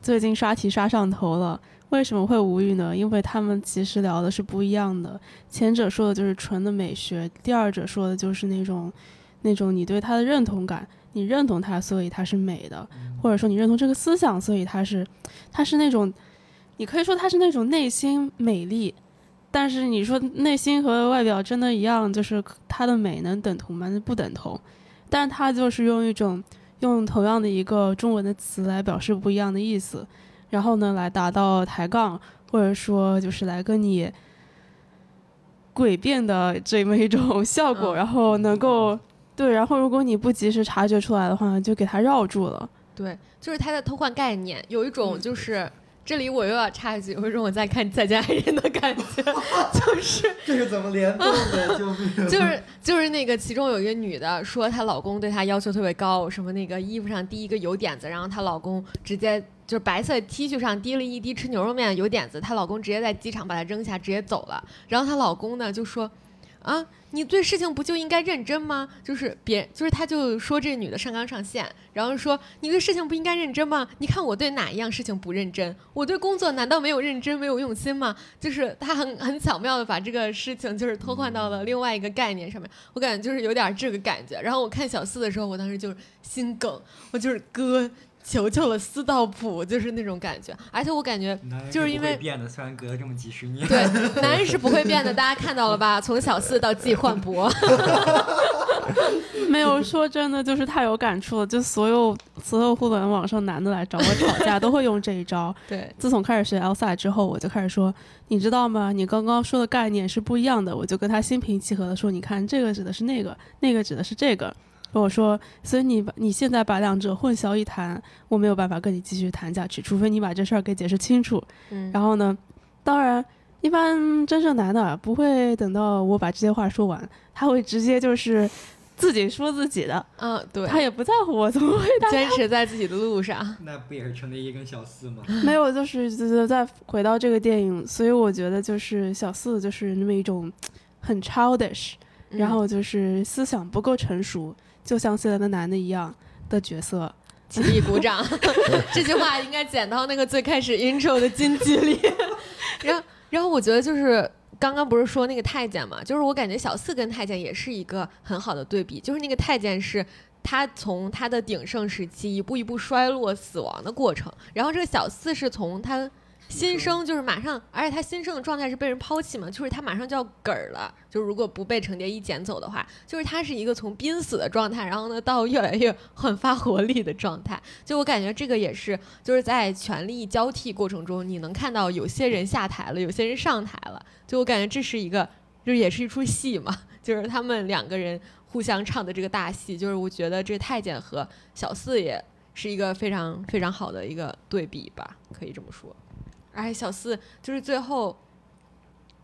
最近刷题刷上头了。为什么会无语呢？因为他们其实聊的是不一样的。前者说的就是纯的美学，第二者说的就是那种，那种你对他的认同感，你认同他，所以他是美的，或者说你认同这个思想，所以他是，他是那种，你可以说他是那种内心美丽，但是你说内心和外表真的一样，就是他的美能等同吗？不等同，但是他就是用一种用同样的一个中文的词来表示不一样的意思。然后呢，来达到抬杠，或者说就是来跟你诡辩的这么一种 效果，然后能够对，然后如果你不及时察觉出来的话，就给他绕住了。对，就是他在偷换概念，有一种就是。这里我又要插一句，有一种我在看《再见爱人》的感觉，就是这是怎么联动的？救命！就是就是那个其中有一个女的说她老公对她要求特别高，什么那个衣服上第一个油点子，然后她老公直接就是白色 T 恤上滴了一滴吃牛肉面的油点子，她老公直接在机场把她扔下，直接走了。然后她老公呢就说。啊，你对事情不就应该认真吗？就是别，就是他就说这女的上纲上线，然后说你对事情不应该认真吗？你看我对哪一样事情不认真？我对工作难道没有认真、没有用心吗？就是他很很巧妙的把这个事情就是偷换到了另外一个概念上面，我感觉就是有点这个感觉。然后我看小四的时候，我当时就是心梗，我就是哥。求求了，四道谱就是那种感觉，而且我感觉就是因为变的，虽然隔了这么几十年，对，男人是不会变的，大家看到了吧？从小四到季焕博，没有说真的，就是太有感触了。就所有所有互联网上男的来找我吵架，都会用这一招。对，自从开始学 Elsa 之后，我就开始说，你知道吗？你刚刚说的概念是不一样的。我就跟他心平气和的说，你看这个指的是那个，那个指的是这个。跟我说，所以你把你现在把两者混淆一谈，我没有办法跟你继续谈下去，除非你把这事儿给解释清楚。嗯，然后呢，当然，一般真正男的不会等到我把这些话说完，他会直接就是自己说自己的。嗯，对，他也不在乎我怎么回答，坚持在自己的路上。那不也是陈立一跟小四吗？没有，就是再回到这个电影，所以我觉得就是小四就是那么一种很 childish，然后就是思想不够成熟。就像现在的男的一样的角色，起立鼓掌。这句话应该剪到那个最开始 intro 的金句里。然后，然后我觉得就是刚刚不是说那个太监嘛，就是我感觉小四跟太监也是一个很好的对比。就是那个太监是他从他的鼎盛时期一步一步衰落死亡的过程，然后这个小四是从他。新生就是马上，而且他新生的状态是被人抛弃嘛，就是他马上就要嗝儿了。就是如果不被程蝶衣捡走的话，就是他是一个从濒死的状态，然后呢到越来越 焕发活力的状态。就我感觉这个也是，就是在权力交替过程中，你能看到有些人下台了，有些人上台了。就我感觉这是一个，就也是一出戏嘛，就是他们两个人互相唱的这个大戏。就是我觉得这太监和小四也。是一个非常非常好的一个对比吧，可以这么说。而且小四就是最后，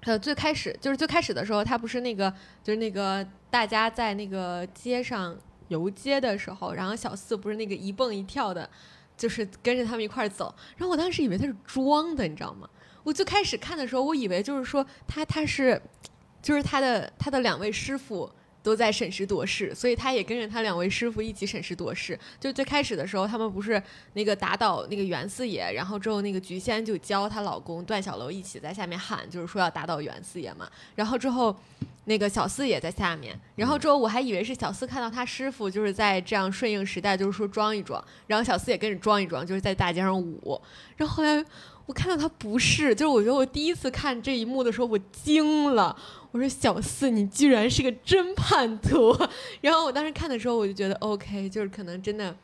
呃，最开始就是最开始的时候，他不是那个就是那个大家在那个街上游街的时候，然后小四不是那个一蹦一跳的，就是跟着他们一块走。然后我当时以为他是装的，你知道吗？我最开始看的时候，我以为就是说他他是，就是他的他的两位师傅。都在审时度势，所以他也跟着他两位师傅一起审时度势。就最开始的时候，他们不是那个打倒那个袁四爷，然后之后那个菊仙就教她老公段小楼一起在下面喊，就是说要打倒袁四爷嘛。然后之后，那个小四也在下面。然后之后我还以为是小四看到他师傅就是在这样顺应时代，就是说装一装。然后小四也跟着装一装，就是在大街上舞。然后后来我看到他不是，就是我觉得我第一次看这一幕的时候，我惊了。我说小四，你居然是个真叛徒！然后我当时看的时候，我就觉得 OK，就是可能真的。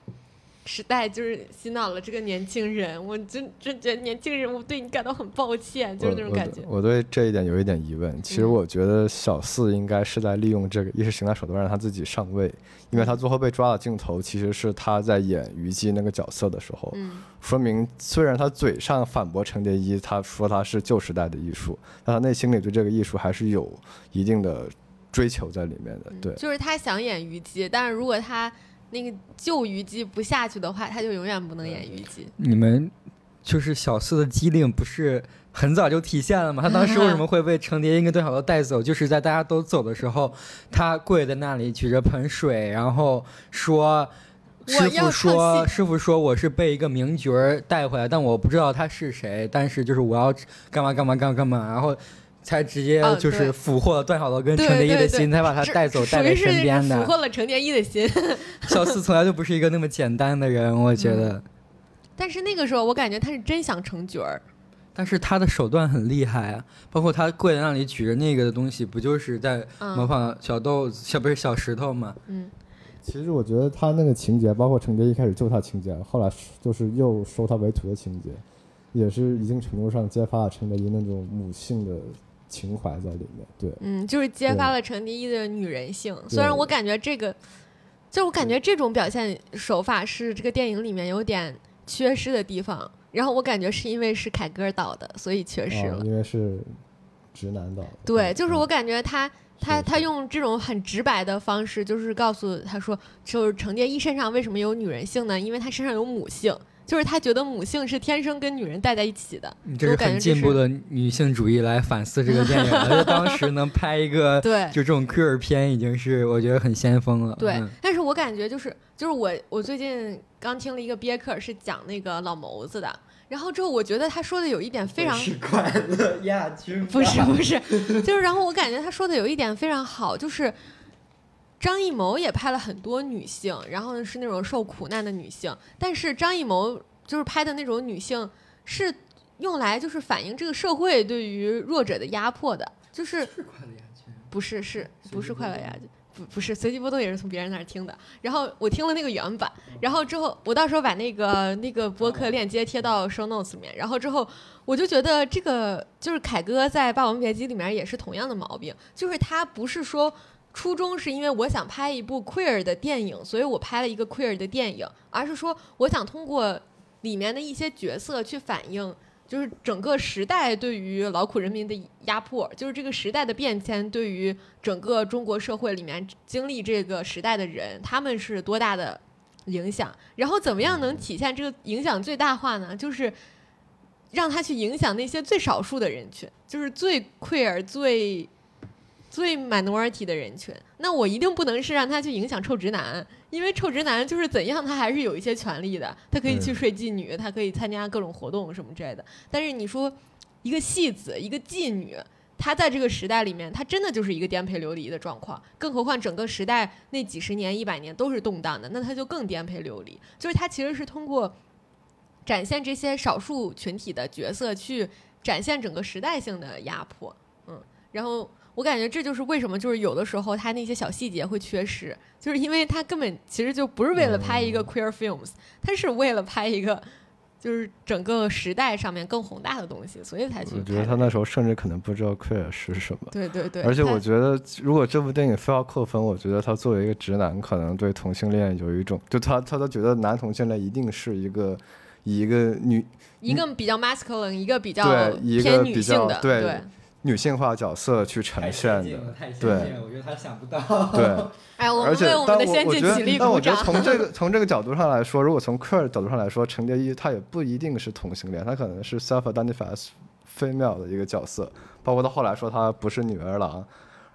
时代就是洗脑了这个年轻人，我真真觉得年轻人，我对你感到很抱歉，就是那种感觉。我对这一点有一点疑问。其实我觉得小四应该是在利用这个意识形态手段让他自己上位，因为他最后被抓的镜头其实是他在演虞姬那个角色的时候，说明虽然他嘴上反驳程蝶衣，他说他是旧时代的艺术，但他内心里对这个艺术还是有一定的追求在里面的。对，就是他想演虞姬，但是如果他。那个旧虞姬不下去的话，他就永远不能演虞姬。你们就是小四的机灵，不是很早就体现了吗？他当时为什么会被程蝶衣跟段小楼带走？就是在大家都走的时候，他跪在那里举着盆水，然后说：“师傅说，师傅说我是被一个名角儿带回来，但我不知道他是谁。但是就是我要干嘛干嘛干嘛干嘛，然后。”才直接就是俘获了段小楼跟程蝶衣的心，才把他带走带在身边的。俘获了程蝶衣的心。小四从来就不是一个那么简单的人，我觉得。但是那个时候，我感觉他是真想成角儿。但是他的手段很厉害啊，包括他跪在那里举着那个的东西，不就是在模仿小豆子，小不是小石头吗？嗯。其实我觉得他那个情节，包括程蝶一开始救他情节，后来就是又收他为徒的情节，也是一定程度上揭发了程蝶衣那种母性的。情怀在里面，对，嗯，就是揭发了程蝶衣的女人性。虽然我感觉这个，就我感觉这种表现手法是这个电影里面有点缺失的地方。然后我感觉是因为是凯歌导的，所以缺失了。因为是直男导。对，就是我感觉他他他用这种很直白的方式，就是告诉他说，就是程蝶衣身上为什么有女人性呢？因为他身上有母性。就是他觉得母性是天生跟女人带在一起的，你这是很进步的女性主义来反思这个电影。了。当时能拍一个 对，就这种 queer 片，已经是我觉得很先锋了。对，但是我感觉就是就是我我最近刚听了一个憋客，是讲那个老谋子的，然后之后我觉得他说的有一点非常是快乐亚军，不是不是，就是然后我感觉他说的有一点非常好，就是。张艺谋也拍了很多女性，然后呢是那种受苦难的女性，但是张艺谋就是拍的那种女性是用来就是反映这个社会对于弱者的压迫的，就是不是是不是快乐亚军？不不是随机波动也是从别人那儿听的，然后我听了那个原版，然后之后我到时候把那个那个播客链接贴到 show notes 里面，然后之后我就觉得这个就是凯哥在《霸王别姬》里面也是同样的毛病，就是他不是说。初衷是因为我想拍一部 queer 的电影，所以我拍了一个 queer 的电影，而是说我想通过里面的一些角色去反映，就是整个时代对于劳苦人民的压迫，就是这个时代的变迁对于整个中国社会里面经历这个时代的人，他们是多大的影响，然后怎么样能体现这个影响最大化呢？就是让他去影响那些最少数的人群，就是最 queer 最。最 minority 的人群，那我一定不能是让他去影响臭直男，因为臭直男就是怎样，他还是有一些权利的，他可以去睡妓女，他可以参加各种活动什么之类的。但是你说一个戏子，一个妓女，他在这个时代里面，他真的就是一个颠沛流离的状况。更何况整个时代那几十年、一百年都是动荡的，那他就更颠沛流离。就是他其实是通过展现这些少数群体的角色，去展现整个时代性的压迫。嗯，然后。我感觉这就是为什么，就是有的时候他那些小细节会缺失，就是因为他根本其实就不是为了拍一个 queer films，他是为了拍一个就是整个时代上面更宏大的东西，所以才去。我觉得他那时候甚至可能不知道 queer 是什么。对对对。而且我觉得，如果这部电影非要扣分，我觉得他作为一个直男，可能对同性恋有一种，就他他都觉得男同性恋一定是一个以一个女一个比较 masculine，一个比较偏女性的对。女性化角色去呈现的，对，我觉得他想不到。对，哎，我们为我们的先进起立但我觉得从这个 从这个角度上来说，如果从 queer 角度上来说，程蝶衣他也不一定是同性恋，他可能是 self-identified female 的一个角色。包括到后来说他不是女儿郎，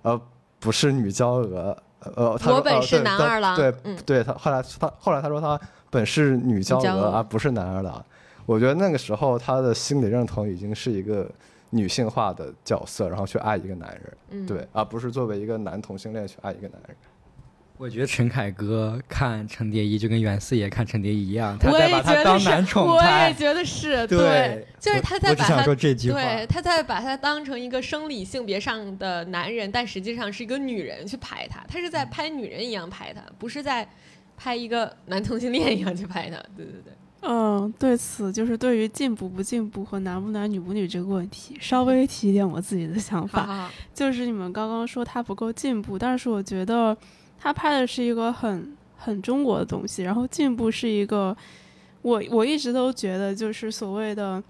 呃，不是女娇娥，呃，我 本是男儿郎。对，对他后来他后来他说他本是女娇娥，而不是男儿郎。我觉得那个时候他的心理认同已经是一个。女性化的角色，然后去爱一个男人，对，而不是作为一个男同性恋去爱一个男人。我觉得陈凯歌看程蝶衣就跟袁四爷看程蝶衣一样，他在把他当男宠拍。我也觉得是，对，就是他在把他对他在把他当成一个生理性别上的男人，但实际上是一个女人去拍他，他是在拍女人一样拍他，不是在拍一个男同性恋一样去拍他。对对对。嗯，对此就是对于进步不进步和男不男女不女这个问题，稍微提一点我自己的想法。就是你们刚刚说他不够进步，但是我觉得他拍的是一个很很中国的东西。然后进步是一个，我我一直都觉得就是所谓的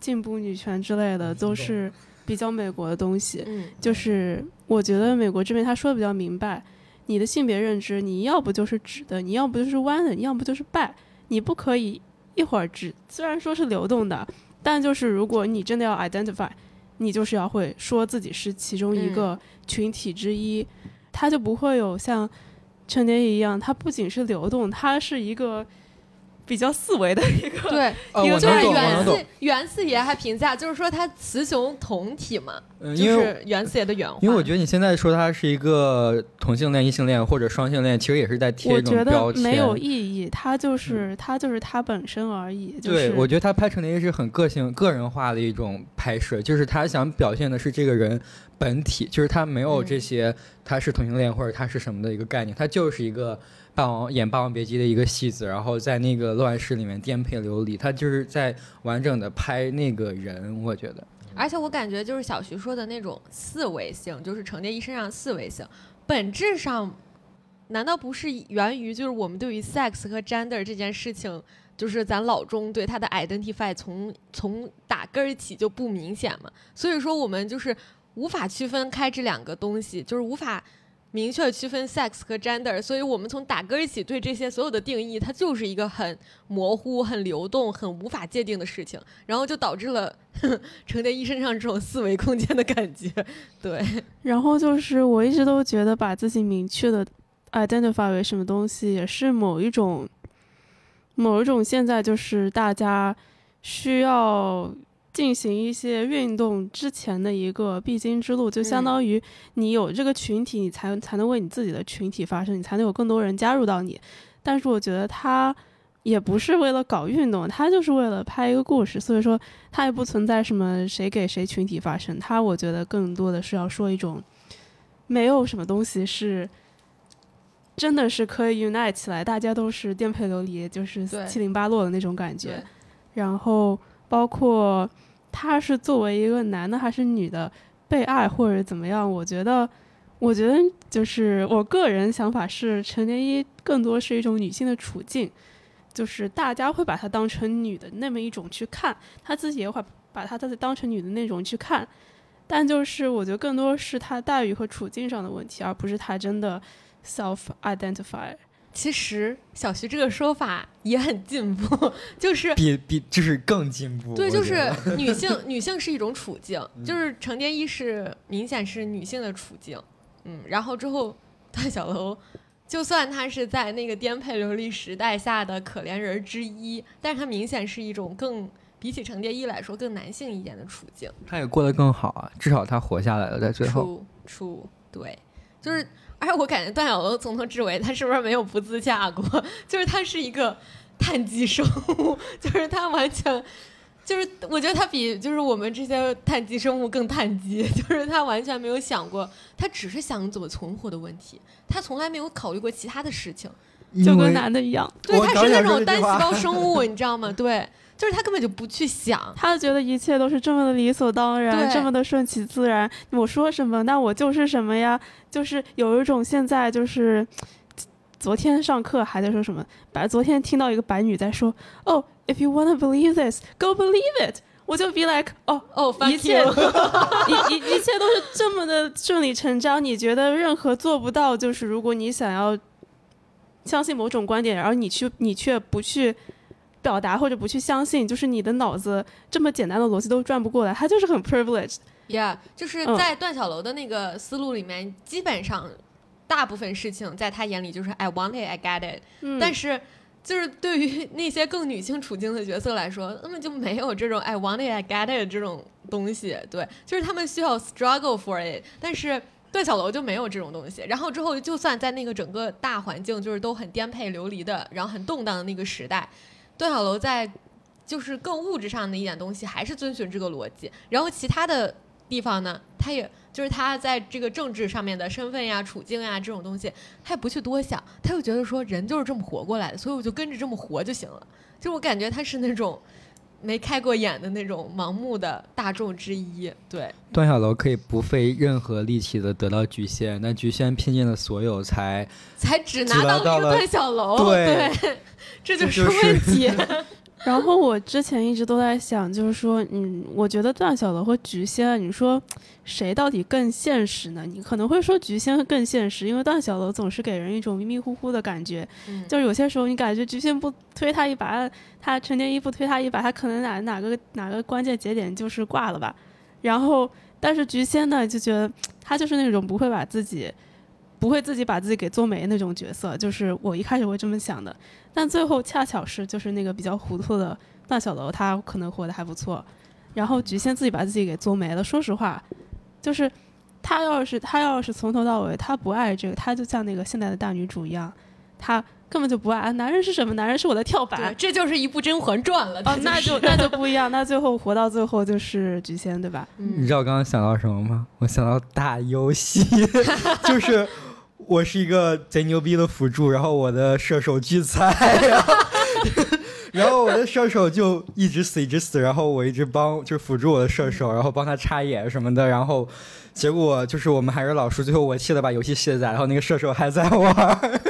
进步女权之类的都是比较美国的东西。嗯，就是我觉得美国这边他说的比较明白，你的性别认知你要不就是直的，你要不就是弯的，你要不就是拜，你不可以。一会儿只虽然说是流动的，但就是如果你真的要 identify，你就是要会说自己是其中一个群体之一，它就不会有像陈蝶一样，它不仅是流动，它是一个。比较四维的一个，对，一个就是袁四袁四爷还评价，就是说他雌雄同体嘛，就是袁四爷的原话。因为我觉得你现在说他是一个同性恋、异性恋或者双性恋，其实也是在贴一种标签。没有意义，他就是他就是他本身而已。对，我觉得他拍成的也是很个性、个人化的一种拍摄，就是他想表现的是这个人本体，就是他没有这些他是同性恋或者他是什么的一个概念，他就是一个。霸王演《霸王别姬》的一个戏子，然后在那个乱世里面颠沛流离，他就是在完整的拍那个人，我觉得。而且我感觉就是小徐说的那种四维性，就是程蝶衣身上四维性，本质上难道不是源于就是我们对于 sex 和 gender 这件事情，就是咱老中对他的 identify 从从打根儿起就不明显嘛？所以说我们就是无法区分开这两个东西，就是无法。明确区分 sex 和 gender，所以我们从打歌一起对这些所有的定义，它就是一个很模糊、很流动、很无法界定的事情，然后就导致了程蝶衣身上这种四维空间的感觉。对，然后就是我一直都觉得把自己明确的 identify 为什么东西，也是某一种某一种现在就是大家需要。进行一些运动之前的一个必经之路，就相当于你有这个群体，你才才能为你自己的群体发声，你才能有更多人加入到你。但是我觉得他也不是为了搞运动，他就是为了拍一个故事，所以说他也不存在什么谁给谁群体发声。他我觉得更多的是要说一种，没有什么东西是真的是可以 unite 起来，大家都是颠沛流离，就是七零八落的那种感觉。然后包括。他是作为一个男的还是女的被爱或者怎么样？我觉得，我觉得就是我个人想法是，陈蝶衣更多是一种女性的处境，就是大家会把她当成女的那么一种去看，他自己也会把她当当成女的那种去看，但就是我觉得更多是他待遇和处境上的问题，而不是他真的 self identify。其实小徐这个说法也很进步，就是比比就是更进步。对，就是 女性女性是一种处境，就是程蝶衣是明显是女性的处境，嗯，然后之后段小楼，就算他是在那个颠沛流离时代下的可怜人之一，但是他明显是一种更比起程蝶衣来说更男性一点的处境。他也过得更好啊，至少他活下来了，在最后。出对，就是。而且我感觉段小楼从头至尾，他是不是没有不自洽过？就是他是一个碳基生物，就是他完全，就是我觉得他比就是我们这些碳基生物更碳基，就是他完全没有想过，他只是想怎么存活的问题，他从来没有考虑过其他的事情，就跟男的一样，对，他是那种单细胞生物，你知道吗？对就是他根本就不去想。他觉得一切都是这么的理所当然，对这么的顺其自然。我说什么，那我就是什么呀？就是有一种现在就是，昨天上课还在说什么，白昨天听到一个白女在说，哦，if you wanna believe this, go believe it。我就 be like，哦，哦，一切一一一切都是这么的顺理成章。你觉得任何做不到，就是如果你想要相信某种观点，然后你去你却不去表达或者不去相信，就是你的脑子这么简单的逻辑都转不过来，他就是很 privileged。Yeah，就是嗯在段小楼的那个思路里面，基本上大部分事情在他眼里就是 I want it, I get it。嗯但是就是对于 那些更女性处境的角色来说，根本就没有这种 I want it, I get it 这种东西。对，就是他们需要 struggle for it，但是。段小楼就没有这种东西，然后之后就算在那个整个大环境就是都很颠沛流离的，然后很动荡的那个时代，段小楼在就是更物质上的一点东西还是遵循这个逻辑，然后其他的地方呢，他也就是他在这个政治上面的身份呀、处境呀这种东西，他也不去多想，他就觉得说人就是这么活过来的，所以我就跟着这么活就行了。就我感觉他是那种没开过眼的那种盲目的大众之一，对，段小楼可以不费任何力气的得到菊仙，但菊仙拼尽了所有才才只只拿到了一个段小楼，对 这就是问题。然后我之前一直都在想，就是说，嗯，我觉得段小楼和菊仙，你说谁到底更现实呢？你可能会说菊仙更现实，因为段小楼总是给人一种迷迷糊糊的感觉，嗯就是有些时候你感觉菊仙不推他一把，他陈蝶衣不推他一把，他可能哪哪个哪个关键节点就是挂了吧。然后，但是菊仙呢，就觉得他就是那种不会把自己。不会自己把自己给做没那种角色，就是我一开始会这么想的，但最后恰巧是就是那个比较糊涂的段小楼，他可能活得还不错，然后菊仙自己把自己给做没了。说实话，就是他要是他要是从头到尾他不爱这个，他就像那个现代的大女主一样，他根本就不爱。啊男人是什么？男人是我的跳，板。这就是一部《甄嬛传》了。哦，那就那就不一样，那最后活到最后就是菊仙，对吧？你嗯知道我刚刚想到什么吗？我想到打游戏，就是我是一个贼牛逼的辅助，然后我的射手巨菜，然 后然后我的射手就一直死一直死，然后我一直帮就是辅助我的射手，然后帮他插眼什么的，然后结果就是我们还是老输，最后我气的把游戏卸载，然后那个射手还在玩。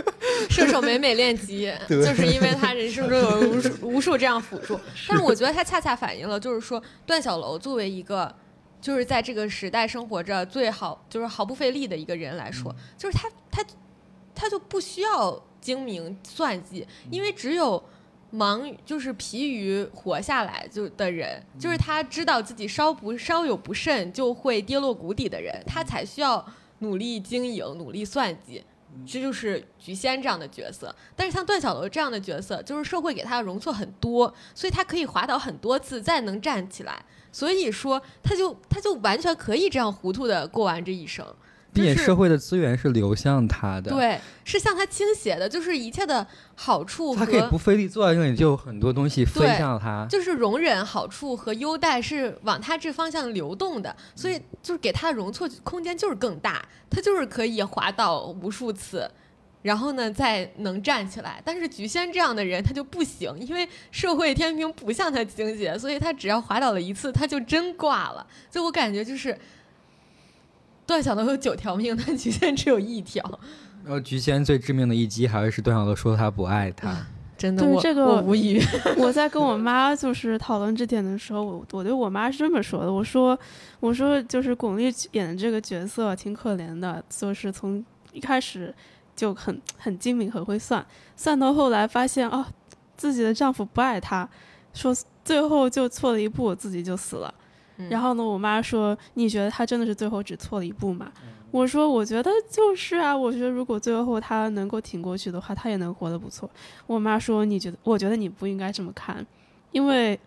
射手每每练级，就是因为他人生中有无数无数这样辅助。但是我觉得他恰恰反映了，就是说段小楼作为一个，就是在这个时代生活着最好，就是毫不费力的一个人来说，就是他他他就不需要精明算计，因为只有。忙就是疲于活下来就的人，就是他知道自己稍不稍有不慎就会跌落谷底的人，他才需要努力经营、努力算计。这就是菊仙这样的角色。但是像段小楼这样的角色，就是社会给他的容错很多，所以他可以滑倒很多次再能站起来。所以说，他就他就完全可以这样糊涂的过完这一生。并且社会的资源是流向他的，，对，是向他倾斜的，就是一切的好处他可以和不费力坐在这里，就有很多东西飞对向他。就是容忍、好处和优待是往他这方向流动的，所以就是给他的容错空间就是更大，他就是可以滑倒无数次，然后呢再能站起来。但是菊仙这样的人他就不行，因为社会天平不像他倾斜，所以他只要滑倒了一次，他就真挂了。所以我感觉就是。段小楼有九条命，但菊仙只有一条，然后菊仙最致命的一击还是段小楼说他不爱他，真的，我对这个我无语。我在跟我妈就是讨论这点的时候，我我对我妈是这么说的，我说我说就是巩俐演的这个角色挺可怜的，就是从一开始就很很精明，很会算，算到后来发现哦，自己的丈夫不爱她，说最后就错了一步，自己就死了。嗯然后呢，我妈说：“你觉得她真的是最后只错了一步吗？”我说：“我觉得就是啊，我觉得如果最后她能够挺过去的话，她也能活得不错。”我妈说：“你觉得？我觉得你不应该这么看，因为，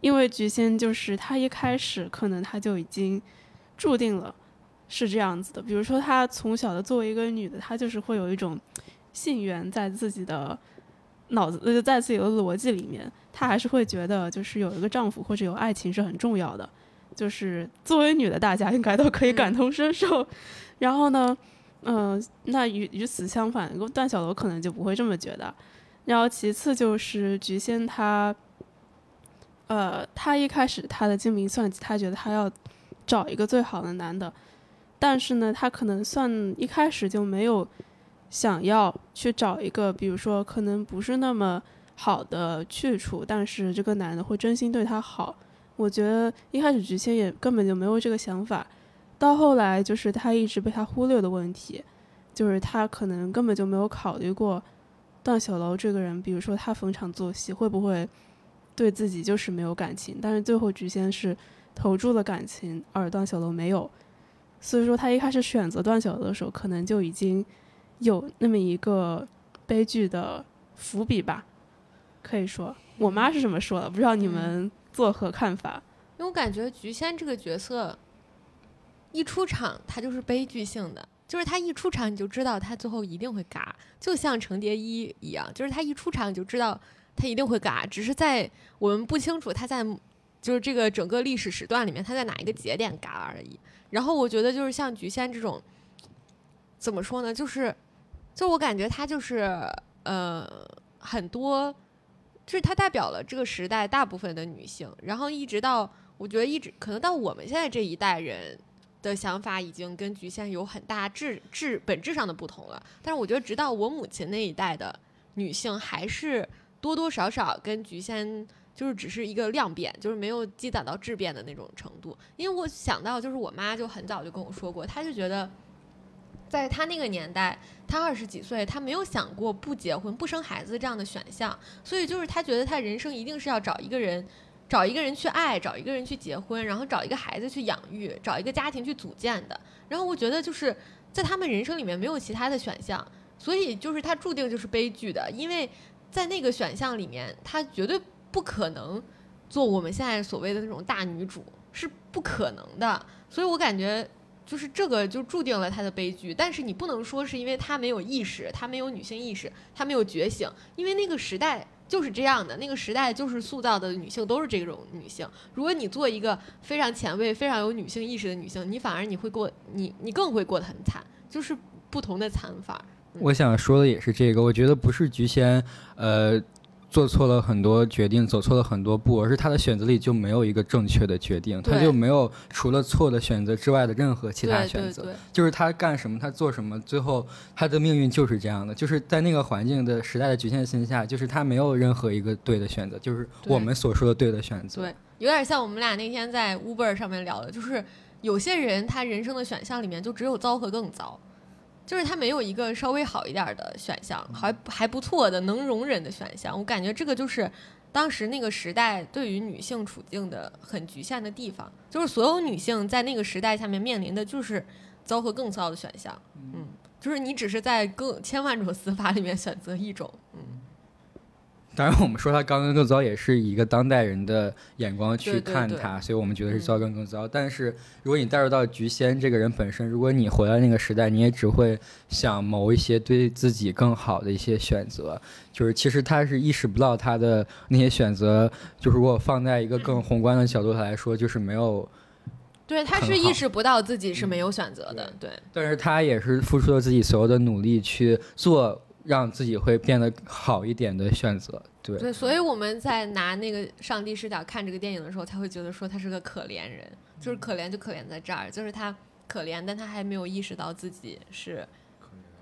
因为菊仙就是她一开始可能她就已经注定了是这样子的。比如说，她从小的作为一个女的，她就是会有一种性缘在自己的脑子，呃，在自己的逻辑里面，她还是会觉得就是有一个丈夫或者有爱情是很重要的。就是作为女的，大家应该都可以感同身受。然后呢，嗯、那与与此相反，段小楼可能就不会这么觉得。然后其次就是菊仙她，呃，她一开始她的精明算计，她觉得她要找一个最好的男的，但是呢，他可能算一开始就没有想要去找一个，比如说可能不是那么好的去处，但是这个男的会真心对他好。我觉得一开始菊仙也根本就没有这个想法，到后来就是他一直被他忽略的问题，就是他可能根本就没有考虑过段小楼这个人，比如说他逢场作戏会不会。对自己就是没有感情，但是最后菊仙是投注了感情，而段小楼没有，所以说他一开始选择段小楼的时候，可能就已经有那么一个悲剧的伏笔吧，可以说，我妈是这么说的，不知道你们作何看法？因为我感觉菊仙这个角色一出场，他就是悲剧性的，就是他一出场你就知道他最后一定会嘎，就像程蝶衣一样，就是他一出场你就知道。他一定会嘎，只是在我们不清楚他在，就是这个整个历史时段里面他在哪一个节点嘎而已。然后我觉得就是像菊仙这种，怎么说呢？就是，就我感觉他就是呃很多，就是他代表了这个时代大部分的女性。然后一直到我觉得一直可能到我们现在这一代人的想法已经跟菊仙有很大质质本质上的不同了。但是我觉得直到我母亲那一代的女性还是。多多少少跟菊仙就是只是一个量变，就是没有积攒到质变的那种程度。因为我想到，就是我妈就很早就跟我说过，她就觉得，在她那个年代，她二十几岁，她没有想过不结婚、不生孩子这样的选项。所以就是她觉得，她人生一定是要找一个人，找一个人去爱，找一个人去结婚，然后找一个孩子去养育，找一个家庭去组建的。然后我觉得，就是在他们人生里面没有其他的选项，所以就是她注定就是悲剧的，因为。在那个选项里面，她绝对不可能做我们现在所谓的那种大女主，是不可能的。所以我感觉，就是这个就注定了她的悲剧。但是你不能说是因为她没有意识，她没有女性意识，她没有觉醒，因为那个时代就是这样的，那个时代就是塑造的女性都是这种女性。如果你做一个非常前卫、非常有女性意识的女性，你反而你会过，你你更会过得很惨，就是不同的惨法。我想说的也是这个，我觉得不是菊仙，呃，做错了很多决定，走错了很多步，而是他的选择里就没有一个正确的决定，他就没有除了错的选择之外的任何其他选择，就是他干什么，他做什么，最后他的命运就是这样的，就是在那个环境的时代的局限性下，就是他没有任何一个对的选择，就是我们所说的对的选择。对，有点像我们俩那天在 Uber 上面聊的，就是有些人他人生的选项里面就只有糟和更糟。就是他没有一个稍微好一点的选项，还还不错的能容忍的选项。我感觉这个就是当时那个时代对于女性处境的很局限的地方，就是所有女性在那个时代下面面临的就是糟和更糟的选项。嗯，就是你只是在更千万种 死法里面选择一种。嗯。当然，我们说他刚刚更糟，也是以一个当代人的眼光去看他，所以我们觉得是糟更更糟。但是，如果你带入到菊仙这个人本身，如果你活在那个时代，你也只会想谋一些对自己更好的一些选择。就是其实他是意识不到他的那些选择，就是如果放在一个更宏观的角度来说，就是没有。对，他是意识不到自己是没有选择的。对，但是他也是付出了自己所有的努力去做。让自己会变得好一点的选择，对。对，所以我们在拿那个上帝视角看这个电影的时候，才会觉得说他是个可怜人，就是可怜就可怜在这儿，就是他可怜，但他还没有意识到自己是，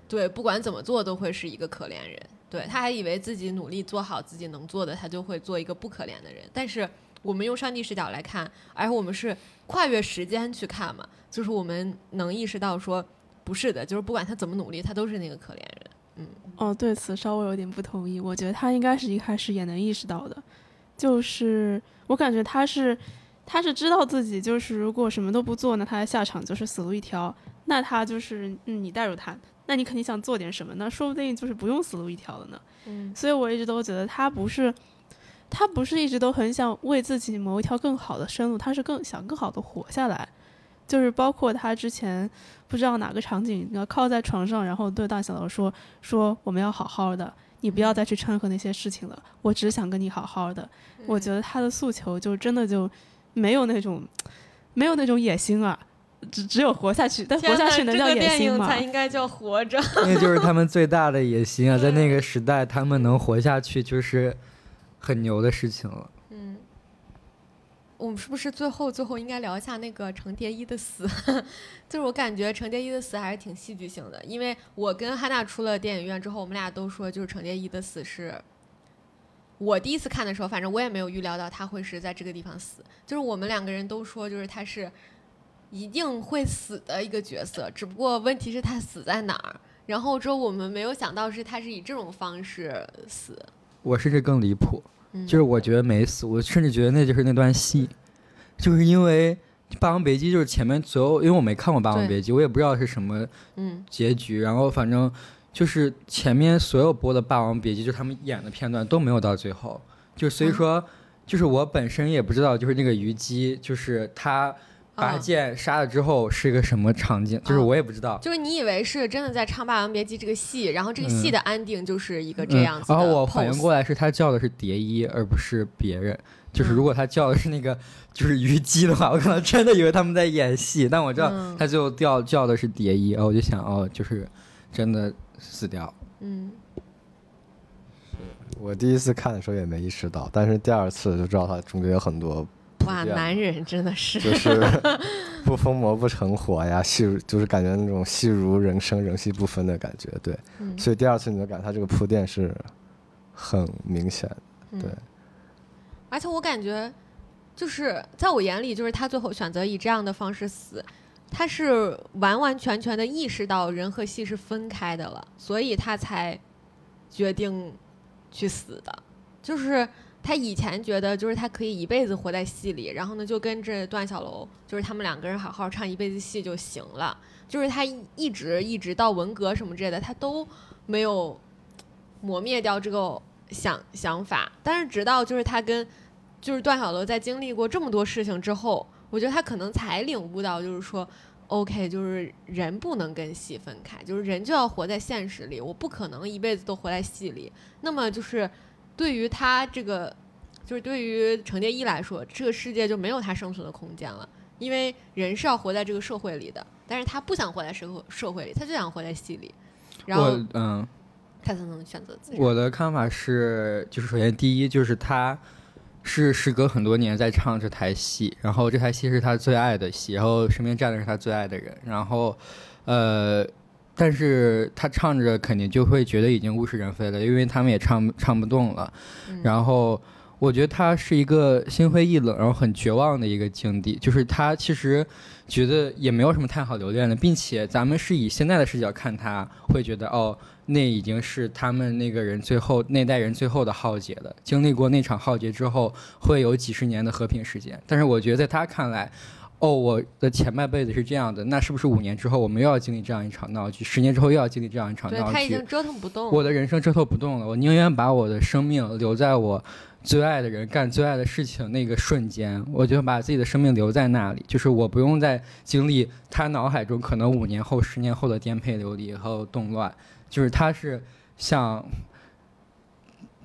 对，不管怎么做都会是一个可怜人，对，他还以为自己努力做好自己能做的，他就会做一个不可怜的人，但是我们用上帝视角来看，而我们是跨越时间去看嘛，就是我们能意识到说不是的，就是不管他怎么努力，他都是那个可怜人。嗯，哦，对此稍微有点不同意。我觉得他应该是一开始也能意识到的，就是我感觉他是，他是知道自己就是如果什么都不做，那他的下场就是死路一条。那他就是嗯你带入他，那你肯定想做点什么，那说不定就是不用死路一条了呢。嗯，所以我一直都觉得他不是，他不是一直都很想为自己谋一条更好的生路，他是更想更好的活下来。就是包括他之前不知道哪个场景，要靠在床上，然后对大小楼说说我们要好好的，你不要再去掺和那些事情了，我只想跟你好好的。我觉得他的诉求就真的就没有那种没有那种野心啊，只只有活下去。但活下去能叫野心吗？才应该叫活着。那就是他们最大的野心啊，在那个时代，他们能活下去就是很牛的事情了。我们是不是最后最后应该聊一下那个程蝶衣的死？就是我感觉程蝶衣的死还是挺戏剧性的，因为我跟汉娜出了电影院之后，我们俩都说就是程蝶衣的死是。我第一次看的时候，反正我也没有预料到他会是在这个地方死。就是我们两个人都说，就是他是一定会死的一个角色，只不过问题是他死在哪儿。然后之后我们没有想到是他是以这种方式死。我甚至更离谱，嗯。就是我觉得没死，我甚至觉得那就是那段戏，就是因为《霸王别姬》就是前面所有，因为我没看过《霸王别姬》，我也不知道是什么嗯。结局，然后反正就是前面所有播的《霸王别姬》，就是他们演的片段都没有到最后，就所以说，就是我本身也不知道，就是那个虞姬，就是他把啊剑杀了之后是一个什么场景，就是啊我也不知道。就是你以为是真的在唱《霸王别姬》这个戏，然后这个戏嗯的安定就是一个这样子的然、后我反应过来是他叫的是蝶衣，而不是别人。就是嗯如果他叫的是那个就是虞姬的话，我可能真的以为他们在演戏。但我知道嗯他最后叫叫的是蝶衣，然后我就想哦，就是真的死掉。嗯我第一次看的时候也没意识到，但是第二次就知道它中间有很多哇，男人真的是就是 不疯魔不成活呀，戏如就是感觉那种戏如人生，人戏不分的感觉。对，嗯所以第二次你就感觉他这个铺垫是很明显。嗯对而且我感觉，就是在我眼里，就是他最后选择以这样的方式死，他是完完全全的意识到人和戏是分开的了，所以他才决定去死的。就是他以前觉得，就是他可以一辈子活在戏里，然后呢就跟着段小楼，就是他们两个人好好唱一辈子戏就行了。就是他一直一直到文革什么之类的，他都没有磨灭掉这个想想法。但是直到就是他跟就是段小楼在经历过这么多事情之后，我觉得他可能才领悟到，就是说，OK，就是人不能跟戏分开，就是人就要活在现实里，我不可能一辈子都活在戏里。那么就是对于他这个，就是对于程蝶衣来说，这个世界就没有他生存的空间了，因为人是要活在这个社会里的，但是他不想活在社会社会里，他就想活在戏里，然后嗯，他才能选择自己。我的看法是，就是首先第一就是他是时隔很多年在唱这台戏，然后这台戏是他最爱的戏，然后身边站的是他最爱的人，然后呃，但是他唱着肯定就会觉得已经物是人非了，因为他们也唱唱不动了，嗯然后。我觉得他是一个心灰意冷，然后很绝望的一个境地。就是他其实觉得也没有什么太好留恋的，并且咱们是以现在的视角看他，会觉得哦，那已经是他们那个人最后那代人最后的浩劫了。经历过那场浩劫之后，会有几十年的和平时间。但是我觉得在他看来，哦，我的前半辈子是这样的，那是不是五年之后我们又要经历这样一场闹剧？十年之后又要经历这样一场闹剧对他已经？折腾不动了。我的人生折腾不动了，我宁愿把我的生命留在我最爱的人干最爱的事情那个瞬间，我就把自己的生命留在那里，就是我不用再经历他脑海中可能五年后、十年后的颠沛流离和动乱，就是他是想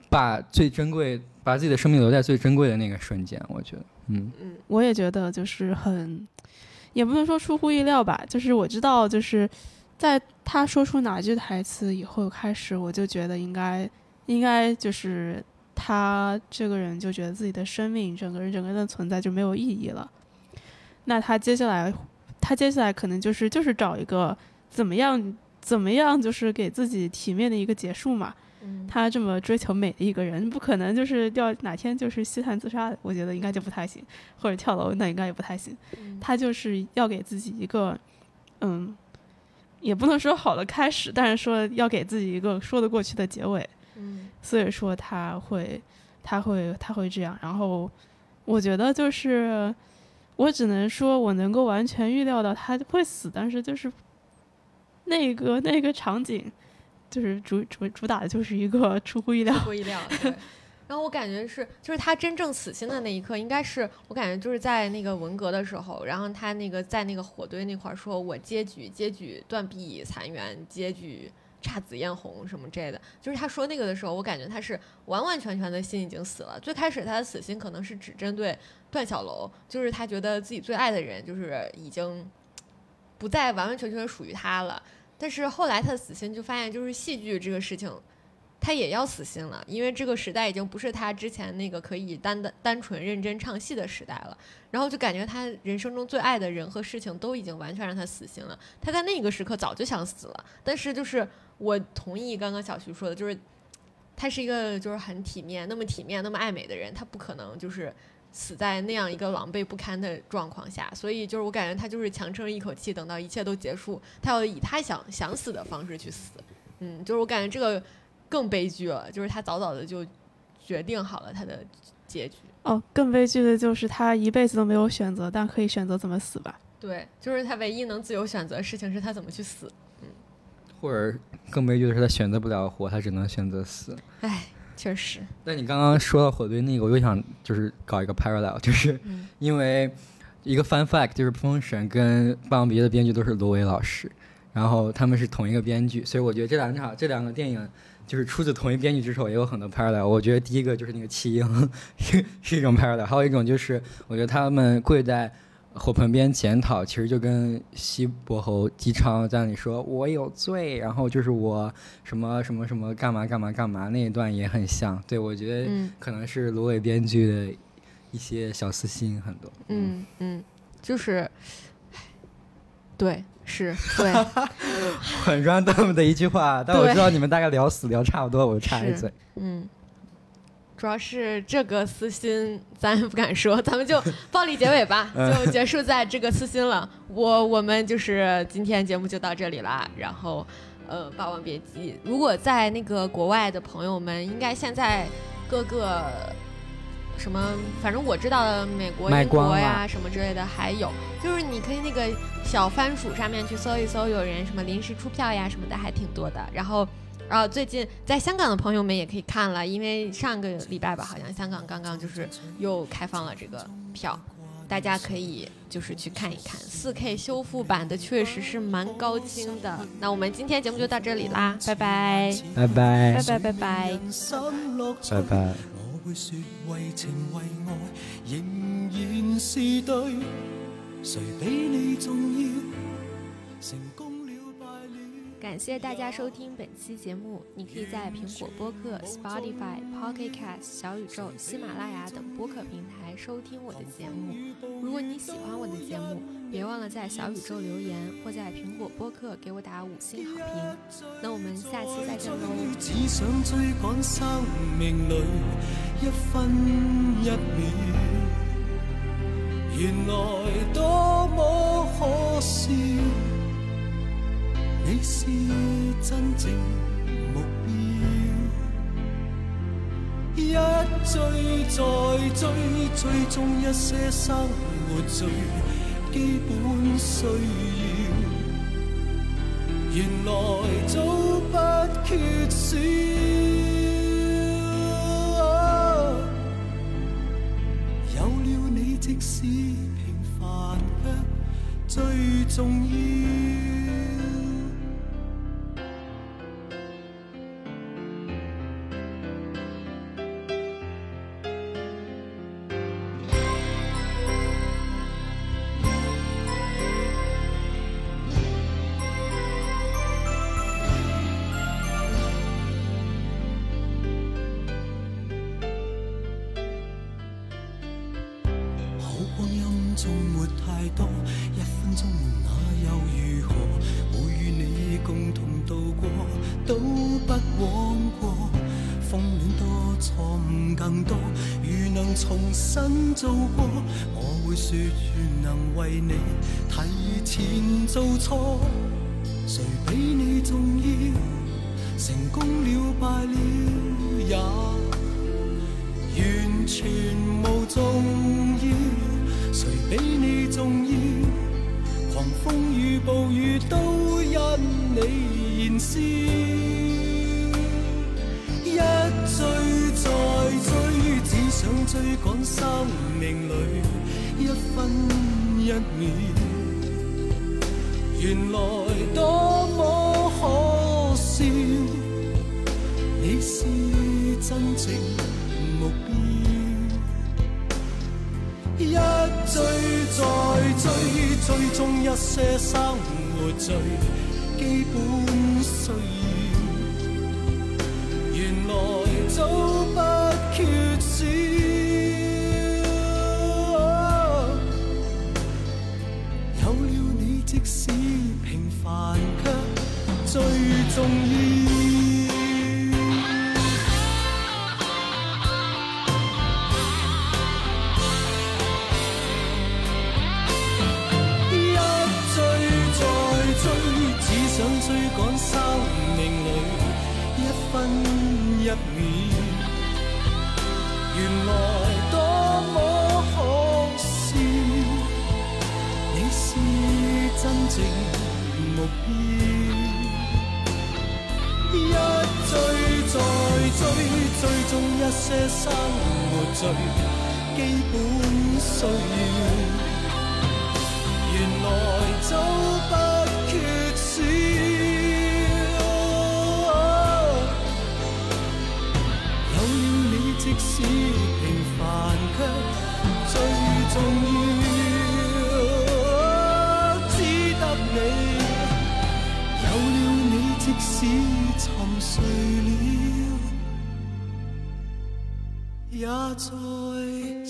把最珍贵、把自己的生命留在最珍贵的那个瞬间，我觉得，嗯。嗯我也觉得就是很，也不能说出乎意料吧，就是我知道，就是在他说出哪句台词以后开始，我就觉得应该应该就是他这个人就觉得自己的生命，整个人整个人的存在就没有意义了。那他接下来，他接下来可能就是就是找一个怎么样怎么样，就是给自己体面的一个结束嘛。嗯他这么追求美的一个人，不可能就是要哪天就是吸碳自杀的，我觉得应该就不太行，或者跳楼那应该也不太行。嗯他就是要给自己一个，嗯，也不能说好的开始，但是说要给自己一个说得过去的结尾。嗯所以说他会，他会，他会这样。然后我觉得就是，我只能说我能够完全预料到他会死，但是就是那个那个场景，就是主主主打的就是一个出乎意料出。乎意料。对，然后我感觉是，就是他真正死心的那一刻，应该是我感觉就是在那个文革的时候，然后他那个在那个火堆那块儿说：“我接举接举断壁残垣，接举姹紫嫣红什么之类的。”就是他说那个的时候，我感觉他是完完全全的心已经死了。最开始他的死心可能是只针对段小楼，就是他觉得自己最爱的人就是已经不再完完全全属于他了。但是后来他的死心就发现，就是戏剧这个事情。他也要死心了，因为这个时代已经不是他之前那个可以单单单纯认真唱戏的时代了。然后就感觉他人生中最爱的人和事情都已经完全让他死心了。他在那个时刻早就想死了，但是就是我同意刚刚小徐说的，就是他是一个就是很体面、那么体面、那么爱美的人，他不可能就是死在那样一个狼狈不堪的状况下。所以就是我感觉他就是强撑一口气，等到一切都结束，他要以他想想死的方式去死。嗯，就是我感觉这个更悲剧了，就是他早早的就决定好了他的结局。哦，更悲剧的就是他一辈子都没有选择，但可以选择怎么死吧？对，就是他唯一能自由选择的事情是他怎么去死。嗯，或者更悲剧的是他选择不了活，他只能选择死。唉，确实。那你刚刚说到火堆那个，我又想就是搞一个 parallel，就是因为一个 fun fact，就是《封神》跟《霸王别姬》的编剧都是罗维老师，然后他们是同一个编剧，所以我觉得这两场这两个电影。就是出自同一编剧之手，也有很多 parallel。我觉得第一个就是那个弃婴是 是一种 parallel，还有一种就是我觉得他们跪在火盆边检讨，其实就跟西伯侯姬昌在那里说“我有罪”，然后就是我什么什么什么干嘛干嘛干嘛那一段也很像。对我觉得可能是芦苇编剧的一些小私心很多。嗯嗯，就是，对。是对，很 random 的一句话，但我知道你们大概聊死聊差不多，我就插一嘴。嗯，主要是这个私心咱也不敢说，咱们就暴力结尾吧，就结束在这个私心了。我我们就是今天节目就到这里了，然后呃，《霸王别姬》如果在那个国外的朋友们，应该现在各个。什么？反正我知道的，美国、英国呀，什么之类的，还有就是你可以那个小番薯上面去搜一搜，有人什么临时出票呀什么的，还挺多的。然后，然后，最近在香港的朋友们也可以看了，因为上个礼拜吧，好像香港刚刚就是又开放了这个票，大家可以就是去看一看。四 K 修复版的确实是蛮高清的。那我们今天节目就到这里啦，拜拜，拜拜，拜拜，拜拜，拜拜。会说为情为爱仍然是对，谁比你重要？感谢大家收听本期节目，你可以在苹果播客、Spotify、Pocket Cast、小宇宙、喜马拉雅等播客平台收听我的节目。如果你喜欢我的节目，别忘了在小宇宙留言，或在苹果播客给我打五星好评。那我们下期再见喽！只想追赶生命里一分一秒，原来多么可笑。你是真正目标，一追再追，追踪一些生活最。基本需要，原来早不缺少。有了你，即使平凡却最重要。做过，我会说愿能为你提前做错，谁比你重要？成功了败了也完全无重要。谁比你重要？狂风与暴雨都因你燃烧。追赶生命里一分一秒。原来多么可笑，你是真正目标。一追再追，追踪一些生活最基本需要。原来早使平凡卻最重要。一追再追，只想追趕生命里一分一秒。目標。一追再追，追踪一些生活最基本需要。原来走不使沉睡了，也在。